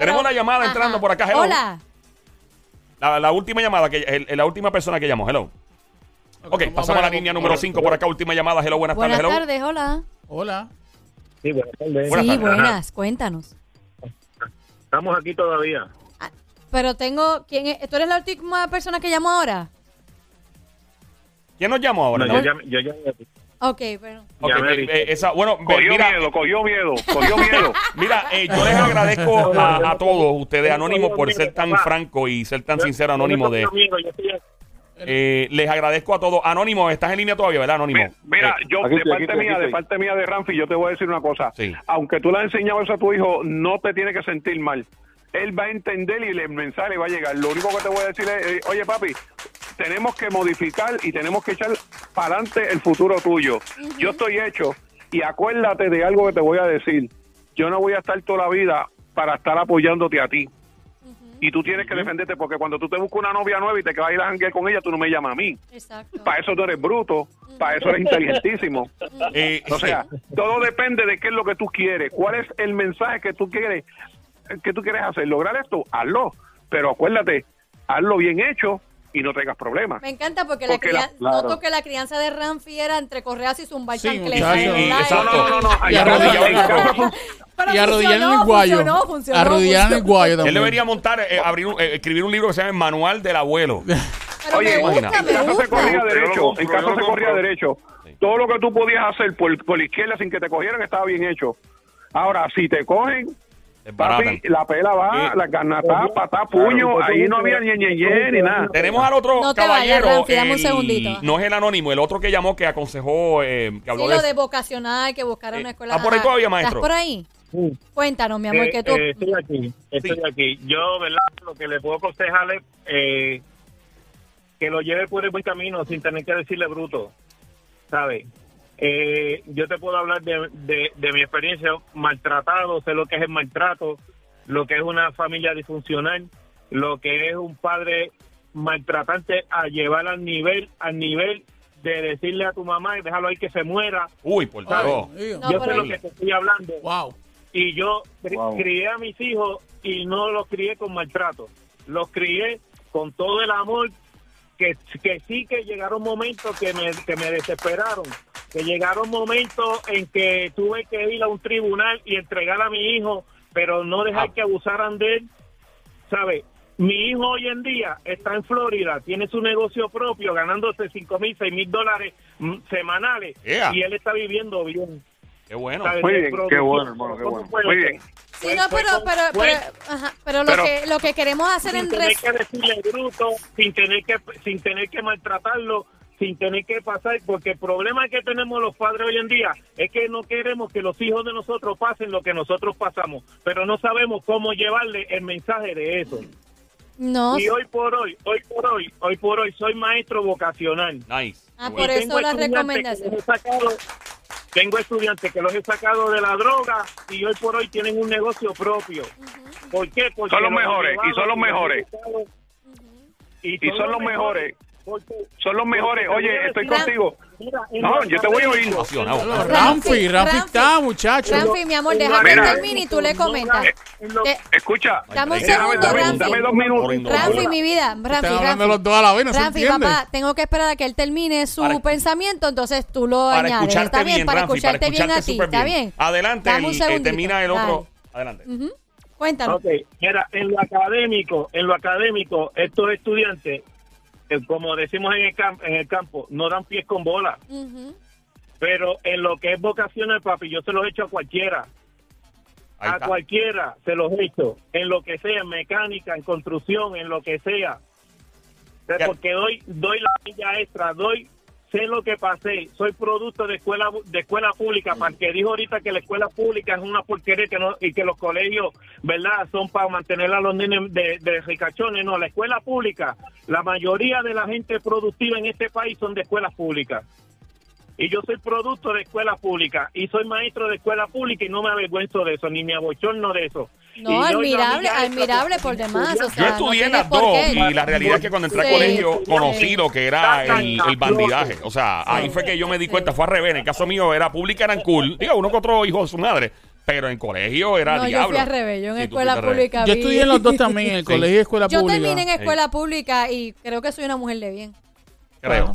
[SPEAKER 1] Tenemos una llamada
[SPEAKER 3] Ajá.
[SPEAKER 1] entrando por acá, hello.
[SPEAKER 3] Hola.
[SPEAKER 1] La, la última llamada, que el- la última persona que llamó, hello. Ok, pasamos a la
[SPEAKER 2] ver.
[SPEAKER 1] línea número 5 por acá, última llamada, hello, buenas,
[SPEAKER 3] Buenas
[SPEAKER 1] tardes, hello.
[SPEAKER 3] tardes, hola.
[SPEAKER 2] Hola.
[SPEAKER 9] Sí, buenas tardes.
[SPEAKER 1] Buenas
[SPEAKER 3] sí,
[SPEAKER 1] tardes.
[SPEAKER 3] buenas, cuéntanos.
[SPEAKER 9] Estamos aquí todavía.
[SPEAKER 3] Ah, Pero tengo, ¿quién es? ¿Tú eres la última persona que llamó ahora?
[SPEAKER 1] ¿Quién nos llamó ahora?
[SPEAKER 9] No,
[SPEAKER 1] no?
[SPEAKER 9] yo, llamé- yo llamé a ti.
[SPEAKER 3] Ok, pero...
[SPEAKER 1] Ok,
[SPEAKER 9] Llamé
[SPEAKER 1] eh, eh, esa, bueno, ve-
[SPEAKER 11] Cogió
[SPEAKER 1] mira,
[SPEAKER 11] miedo, cogió miedo, cogió miedo.
[SPEAKER 1] mira eh, yo les agradezco a, a todos ustedes, Anónimos, por ser tan franco y ser tan sincero, Anónimo, de... Eh, les agradezco a todos. Anónimo, estás en línea todavía, ¿verdad, Anónimo?
[SPEAKER 11] Mira,
[SPEAKER 1] Eh,
[SPEAKER 11] yo
[SPEAKER 12] aquí
[SPEAKER 11] de
[SPEAKER 12] aquí
[SPEAKER 11] parte mía,
[SPEAKER 12] aquí
[SPEAKER 11] de parte mía de Ramfi, yo te voy a decir una cosa.
[SPEAKER 1] Sí.
[SPEAKER 11] Aunque tú le has enseñado eso a tu hijo, no te tiene que sentir mal. Él va a entender y el mensaje le va a llegar. Lo único que te voy a decir es, eh, oye papi, tenemos que modificar y tenemos que echar para adelante el futuro tuyo. Yo estoy hecho y acuérdate de algo que te voy a decir. Yo no voy a estar toda la vida para estar apoyándote a ti. Y tú tienes que defenderte porque cuando tú te buscas una novia nueva y te vas a ir a janguear con ella, tú no me llamas a mí.
[SPEAKER 3] Exacto.
[SPEAKER 11] Para eso tú eres bruto, para eso eres inteligentísimo.
[SPEAKER 1] eh,
[SPEAKER 11] O sea, todo depende de qué es lo que tú quieres, cuál es el mensaje que tú quieres, que tú quieres hacer. Lograr esto, hazlo. Pero acuérdate, hazlo bien hecho y no tengas problemas.
[SPEAKER 3] Me encanta porque, la
[SPEAKER 11] Porque la-
[SPEAKER 12] claro.
[SPEAKER 3] noto que la crianza de Ramfi era entre correas y zumbar
[SPEAKER 2] Sí,
[SPEAKER 1] exacto.
[SPEAKER 11] No, no, no, no.
[SPEAKER 2] Y y arrodillar en el guayo. Arrodillar en el guayo
[SPEAKER 1] él
[SPEAKER 2] también.
[SPEAKER 1] debería montar, eh, abrir un- eh, escribir un libro que se llama El Manual del Abuelo.
[SPEAKER 3] Pero
[SPEAKER 11] Oye,
[SPEAKER 3] me gusta.
[SPEAKER 11] En casa se corría derecho, en casa se corría derecho. Todo lo que tú podías hacer por, por la izquierda sin que te cogieran estaba bien hecho. Ahora, si te cogen,
[SPEAKER 1] Es
[SPEAKER 11] papi, la pela va,
[SPEAKER 1] Eh,
[SPEAKER 11] la garnata, patá, puño, ahí no había ni ñe, ñe, ni nada.
[SPEAKER 1] Tenemos al otro
[SPEAKER 3] No te vayas,
[SPEAKER 1] caballero.
[SPEAKER 3] Ramfi, dame un
[SPEAKER 1] el-
[SPEAKER 3] segundito.
[SPEAKER 1] No es el anónimo, el otro que llamó, que aconsejó, eh, que
[SPEAKER 3] Sí,
[SPEAKER 1] habló
[SPEAKER 3] lo
[SPEAKER 1] de.
[SPEAKER 3] de vocacional, que buscara
[SPEAKER 1] Eh,
[SPEAKER 3] una escuela.
[SPEAKER 1] ah, por ahí todavía, maestro.
[SPEAKER 3] ¿Estás por ahí? Cuéntanos, mi amor,
[SPEAKER 9] Eh,
[SPEAKER 3] que tú...
[SPEAKER 9] eh, estoy aquí, estoy
[SPEAKER 1] Sí.
[SPEAKER 9] aquí. Yo, ¿verdad? Lo que le puedo aconsejarle eh, que lo lleve por el buen camino sin tener que decirle bruto, ¿sabe? Eh, yo te puedo hablar de, de, de mi experiencia maltratado, sé lo que es el maltrato, lo que es una familia disfuncional, lo que es un padre maltratante a llevar al nivel, al nivel de decirle a tu mamá y déjalo ahí que se muera.
[SPEAKER 1] Uy, por.
[SPEAKER 3] No,
[SPEAKER 9] yo sé lo que te estoy hablando.
[SPEAKER 2] Wow.
[SPEAKER 9] Y yo cri-
[SPEAKER 4] Wow.
[SPEAKER 9] crié a mis hijos y no los crié con maltrato. Los crié con todo el amor que, que sí que llegaron momentos que me, que me desesperaron. Que llegaron momentos en que tuve que ir a un tribunal y entregar a mi hijo, pero no dejar
[SPEAKER 1] Ah.
[SPEAKER 9] que abusaran de él. ¿Sabe? Mi hijo hoy en día está en Florida, tiene su negocio propio, ganándose 5 mil, 6 mil dólares mm, semanales.
[SPEAKER 1] Yeah.
[SPEAKER 9] Y él está viviendo bien.
[SPEAKER 1] Qué bueno.
[SPEAKER 9] ¿sabe?
[SPEAKER 4] Muy bien, qué bueno, hermano, qué
[SPEAKER 9] ¿Cómo
[SPEAKER 4] bueno. Muy bien.
[SPEAKER 3] Sí, no, pero, pero, pero, ajá, pero lo,
[SPEAKER 4] Pero-
[SPEAKER 3] que, lo que queremos hacer
[SPEAKER 9] sin
[SPEAKER 3] en
[SPEAKER 9] tener
[SPEAKER 3] res-
[SPEAKER 9] que decirle bruto, sin tener que sin tener que maltratarlo, sin tener que pasar, porque el problema que tenemos los padres hoy en día es que no queremos que los hijos de nosotros pasen lo que nosotros pasamos, pero no sabemos cómo llevarle el mensaje de eso.
[SPEAKER 3] No,
[SPEAKER 9] Y hoy por hoy, hoy por hoy, hoy por hoy soy maestro vocacional.
[SPEAKER 1] Nice.
[SPEAKER 3] Ah, por eso
[SPEAKER 9] Tengo
[SPEAKER 3] la
[SPEAKER 9] estudiantes
[SPEAKER 3] recomendación.
[SPEAKER 9] que los he sacado- Tengo estudiantes que los he sacado de la droga y hoy por hoy tienen un negocio propio. ¿Por qué? Porque
[SPEAKER 11] Son los mejores, y son los
[SPEAKER 9] y
[SPEAKER 11] mejores. Y son los mejores. Son los mejores. Oye, estoy contigo. No, yo te voy a oír.
[SPEAKER 2] Ramfi, Ramfi
[SPEAKER 3] Ramfi.
[SPEAKER 2] está, muchacho.
[SPEAKER 3] Ramfi, mi amor,
[SPEAKER 11] Mira.
[SPEAKER 3] termine y tú le comentas.
[SPEAKER 11] Escucha.
[SPEAKER 3] Dame un
[SPEAKER 11] Déjame,
[SPEAKER 3] segundo,
[SPEAKER 11] dame,
[SPEAKER 3] Ramfi.
[SPEAKER 11] dame dos minutos.
[SPEAKER 3] Ramfi, mi vida, Ramfi,
[SPEAKER 2] los dos a la vez, no se
[SPEAKER 3] Ramfi, papá, tengo que esperar a que él termine su
[SPEAKER 1] Para-
[SPEAKER 3] pensamiento, entonces tú lo
[SPEAKER 1] Para
[SPEAKER 3] añades.
[SPEAKER 1] escucharte
[SPEAKER 3] ¿Está bien?
[SPEAKER 1] bien,
[SPEAKER 3] para
[SPEAKER 1] Ramfi,
[SPEAKER 3] escucharte,
[SPEAKER 1] para
[SPEAKER 3] bien a ti, ¿está bien?
[SPEAKER 1] Adelante, el- eh, termina el otro. Adelante.
[SPEAKER 3] Cuéntanos.
[SPEAKER 9] Ok, mira, en lo académico, en lo académico, estos estudiantes, como decimos en el, cam- en el campo, no dan pies con bola. Pero en lo que es vocacional, papi, yo se los he hecho a cualquiera.
[SPEAKER 1] Ahí
[SPEAKER 9] a
[SPEAKER 1] está.
[SPEAKER 9] cualquiera se los he hecho. En lo que sea, en mecánica, en construcción, en lo que sea. O sea,
[SPEAKER 1] Ya.
[SPEAKER 9] Porque doy, doy la milla extra, doy, sé lo que pasé. Soy producto de escuela de escuela pública. Para el que dijo ahorita que la escuela pública es una porquería que no, y que los colegios, ¿verdad?, son para mantener a los de, de ricachones. No, la escuela pública, la mayoría de la gente productiva en este país son de escuelas públicas. Y yo soy producto de escuela pública y soy maestro de escuela pública y no me avergüenzo de eso, ni me abochorno de eso.
[SPEAKER 3] No, admirable, admirable por demás. O sea,
[SPEAKER 1] Yo
[SPEAKER 3] no
[SPEAKER 1] estudié en
[SPEAKER 3] tienes
[SPEAKER 1] las dos y la realidad es que cuando entré
[SPEAKER 3] Sí.
[SPEAKER 1] al colegio conocí lo que era el, el bandidaje. O sea, ahí
[SPEAKER 3] Sí.
[SPEAKER 1] fue que yo me di cuenta, fue al revés. En el caso mío era pública, eran cool. Digo, uno que otro hijo de su madre. Pero en colegio era
[SPEAKER 3] No, yo
[SPEAKER 1] diablo.
[SPEAKER 3] fui al revés. Yo en
[SPEAKER 1] Sí,
[SPEAKER 3] escuela pública.
[SPEAKER 2] Yo estudié en los dos también, en el
[SPEAKER 1] Sí.
[SPEAKER 2] colegio y escuela
[SPEAKER 3] Yo
[SPEAKER 2] pública.
[SPEAKER 3] terminé en escuela pública y creo que soy una mujer de bien.
[SPEAKER 1] Creo.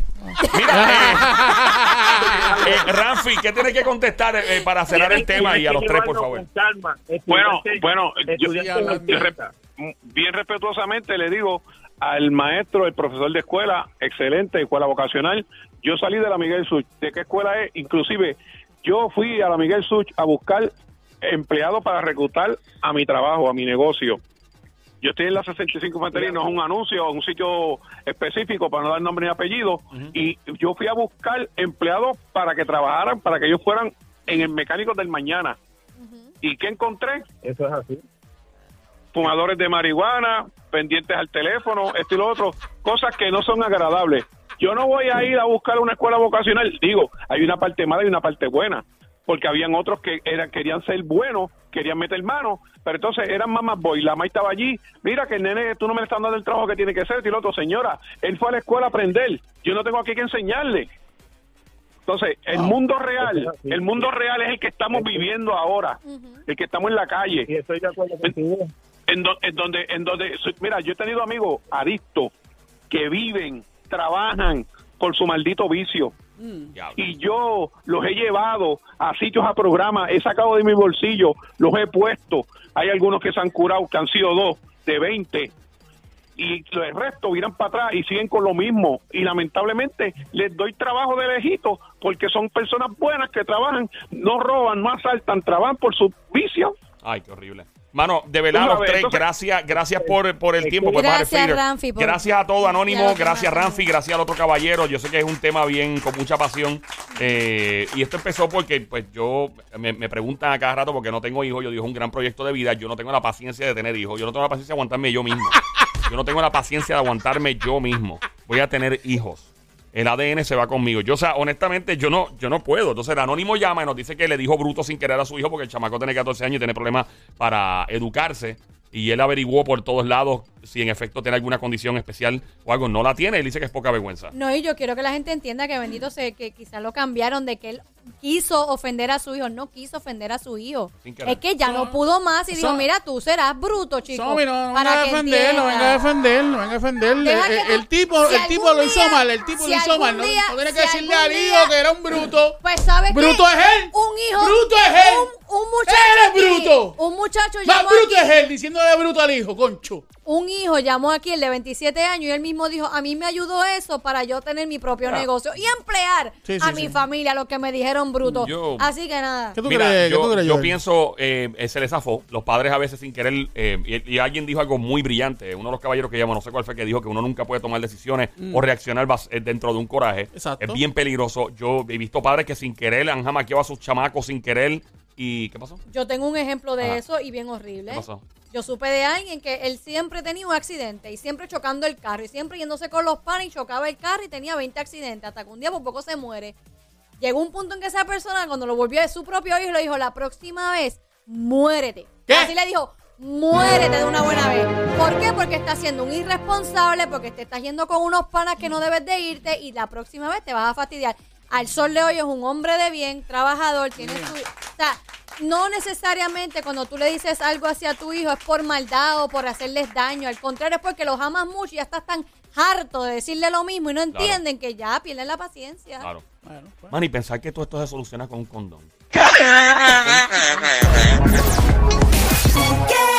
[SPEAKER 1] Mira, eh, eh, Ramfi, ¿qué tienes que contestar eh, para cerrar el tema y a los tres, por favor?
[SPEAKER 11] Bueno, bueno, yo- rep- bien respetuosamente le digo al maestro, el profesor de escuela, excelente, escuela vocacional. Yo salí de la Miguel Such. ¿De qué escuela es? Inclusive, yo fui a la Miguel Such a buscar empleados para reclutar a mi trabajo, a mi negocio. Yo estoy en la 65 Infantería, no es un anuncio, un sitio específico para no dar nombre ni apellido. Y yo fui a buscar empleados para que trabajaran, para que ellos fueran en el mecánico del mañana. ¿Y qué encontré?
[SPEAKER 9] Eso es así.
[SPEAKER 11] fumadores de marihuana, pendientes al teléfono, esto y lo otro, cosas que no son agradables. Yo no voy a ir a buscar una escuela vocacional, digo, hay una parte mala y una parte buena, porque habían otros que eran querían ser buenos, querían meter mano, pero entonces eran mamás boy, la mamá estaba allí, mira que el nene, tú no me estás dando el trabajo que tiene que hacer, y el otro, señora, él fue a la escuela a aprender, yo no tengo aquí que enseñarle. Entonces, el mundo real, el mundo real es el que estamos viviendo ahora, el que estamos en la calle
[SPEAKER 9] Y estoy de acuerdo contigo.
[SPEAKER 11] en, do- en donde en donde mira yo he tenido amigos adictos que viven trabajan por su maldito vicio. Y yo los he llevado a sitios a programas he sacado de mi bolsillo los he puesto. Hay algunos que se han curado que han sido dos de 20 y el resto viran para atrás y siguen con lo mismo. Y lamentablemente les doy trabajo de lejito porque son personas buenas que trabajan no roban no asaltan trabajan por su vicio.
[SPEAKER 1] Ay, qué horrible. Mano, de verdad, los tres,
[SPEAKER 11] entonces-
[SPEAKER 1] gracias, gracias por, por el tiempo. por
[SPEAKER 3] Gracias,
[SPEAKER 1] Padre Fader.
[SPEAKER 3] Ramfi, por-
[SPEAKER 1] Gracias a todo Anónimo, gracias
[SPEAKER 3] demás.
[SPEAKER 1] Ramfi, gracias al otro caballero. Yo sé que es un tema bien, con mucha pasión. Eh, y esto empezó porque, pues, yo, me, me preguntan a cada rato porque no tengo hijos. Yo digo, es un gran proyecto de vida. Yo no tengo la paciencia de tener hijos. Yo no tengo la paciencia de aguantarme yo mismo. Yo no tengo la paciencia de aguantarme yo mismo. Voy a tener hijos. El ADN se va conmigo. Yo, o sea, honestamente, yo no, yo no puedo. Entonces, el anónimo llama y nos dice que le dijo bruto sin querer a su hijo porque el chamaco tiene 14 años y tiene problemas para educarse. Y él averiguó por todos lados si en efecto tiene alguna condición especial o algo. No la tiene, él dice que es poca vergüenza.
[SPEAKER 3] No, y yo quiero que la gente entienda que bendito sé que quizás lo cambiaron de que él quiso ofender a su hijo, no quiso ofender a su hijo. Es que ya no pudo más y dijo,
[SPEAKER 2] Son-
[SPEAKER 3] mira, tú serás bruto, chico.
[SPEAKER 2] No, no
[SPEAKER 3] para
[SPEAKER 2] venga a
[SPEAKER 3] que
[SPEAKER 2] defender, no venga a
[SPEAKER 3] entiendas.
[SPEAKER 2] defender, no venga a defender.
[SPEAKER 3] Deja
[SPEAKER 2] El,
[SPEAKER 3] que
[SPEAKER 2] el
[SPEAKER 3] tú-
[SPEAKER 2] tipo,
[SPEAKER 3] si
[SPEAKER 2] el tipo lo hizo
[SPEAKER 3] día-
[SPEAKER 2] mal, el tipo
[SPEAKER 3] si
[SPEAKER 2] lo hizo mal. No,
[SPEAKER 3] día-
[SPEAKER 2] no tiene
[SPEAKER 3] si
[SPEAKER 2] que decirle al
[SPEAKER 3] día-
[SPEAKER 2] hijo que era un bruto.
[SPEAKER 3] Pues sabes qué?
[SPEAKER 2] Bruto es él.
[SPEAKER 3] Un hijo.
[SPEAKER 2] Bruto es él.
[SPEAKER 3] Un, un muchacho.
[SPEAKER 2] Él es
[SPEAKER 3] aquí-
[SPEAKER 2] bruto.
[SPEAKER 3] Un muchacho
[SPEAKER 2] Más bruto
[SPEAKER 3] aquí-
[SPEAKER 2] es él, diciéndole bruto al hijo, concho.
[SPEAKER 3] Un hijo llamó aquí, el de 27 años, y él mismo dijo, a mí me ayudó eso para yo tener mi propio negocio y emplear.
[SPEAKER 2] Sí, sí,
[SPEAKER 3] a
[SPEAKER 2] sí.
[SPEAKER 3] mi familia, los que me dijeron bruto.
[SPEAKER 1] Yo-
[SPEAKER 3] Así que nada.
[SPEAKER 2] ¿Qué tú
[SPEAKER 1] Mira,
[SPEAKER 2] crees? ¿Qué
[SPEAKER 1] yo,
[SPEAKER 2] tú crees,
[SPEAKER 1] yo pienso, eh, eh, se les zafó. Los padres a veces sin querer, eh, y, y alguien dijo algo muy brillante. Uno de los caballeros que llama, no sé cuál fue, que dijo que uno nunca puede tomar decisiones o reaccionar eh, dentro de un coraje.
[SPEAKER 2] Mm. Exacto.
[SPEAKER 1] Es bien peligroso. Yo he visto padres que sin querer han jamaqueado a sus chamacos sin querer. ¿Y qué pasó?
[SPEAKER 3] Yo tengo un ejemplo de
[SPEAKER 1] Ajá.
[SPEAKER 3] eso y bien horrible.
[SPEAKER 1] ¿Qué pasó?
[SPEAKER 3] Yo supe de alguien que él siempre tenía un accidente y siempre chocando el carro y siempre yéndose con los panes y chocaba el carro y tenía 20 accidentes hasta que un día por poco se muere. Llegó un punto en que esa persona cuando lo volvió de su propio hijo le dijo, la próxima vez, muérete.
[SPEAKER 2] ¿Qué?
[SPEAKER 3] Así le dijo, muérete de una buena vez. ¿Por qué? Porque estás siendo un irresponsable, porque te estás yendo con unos panas que no debes de irte y la próxima vez te vas a fastidiar al sol de hoy es un hombre de bien, trabajador, tiene su... O sea, no necesariamente cuando tú le dices algo hacia tu hijo es por maldad o por hacerles daño, al contrario es porque los amas mucho y ya estás tan harto de decirle lo mismo y no entienden que ya pierden la paciencia.
[SPEAKER 1] Claro.
[SPEAKER 2] Bueno, pues.
[SPEAKER 1] Man, y pensar que todo esto se soluciona con un condón.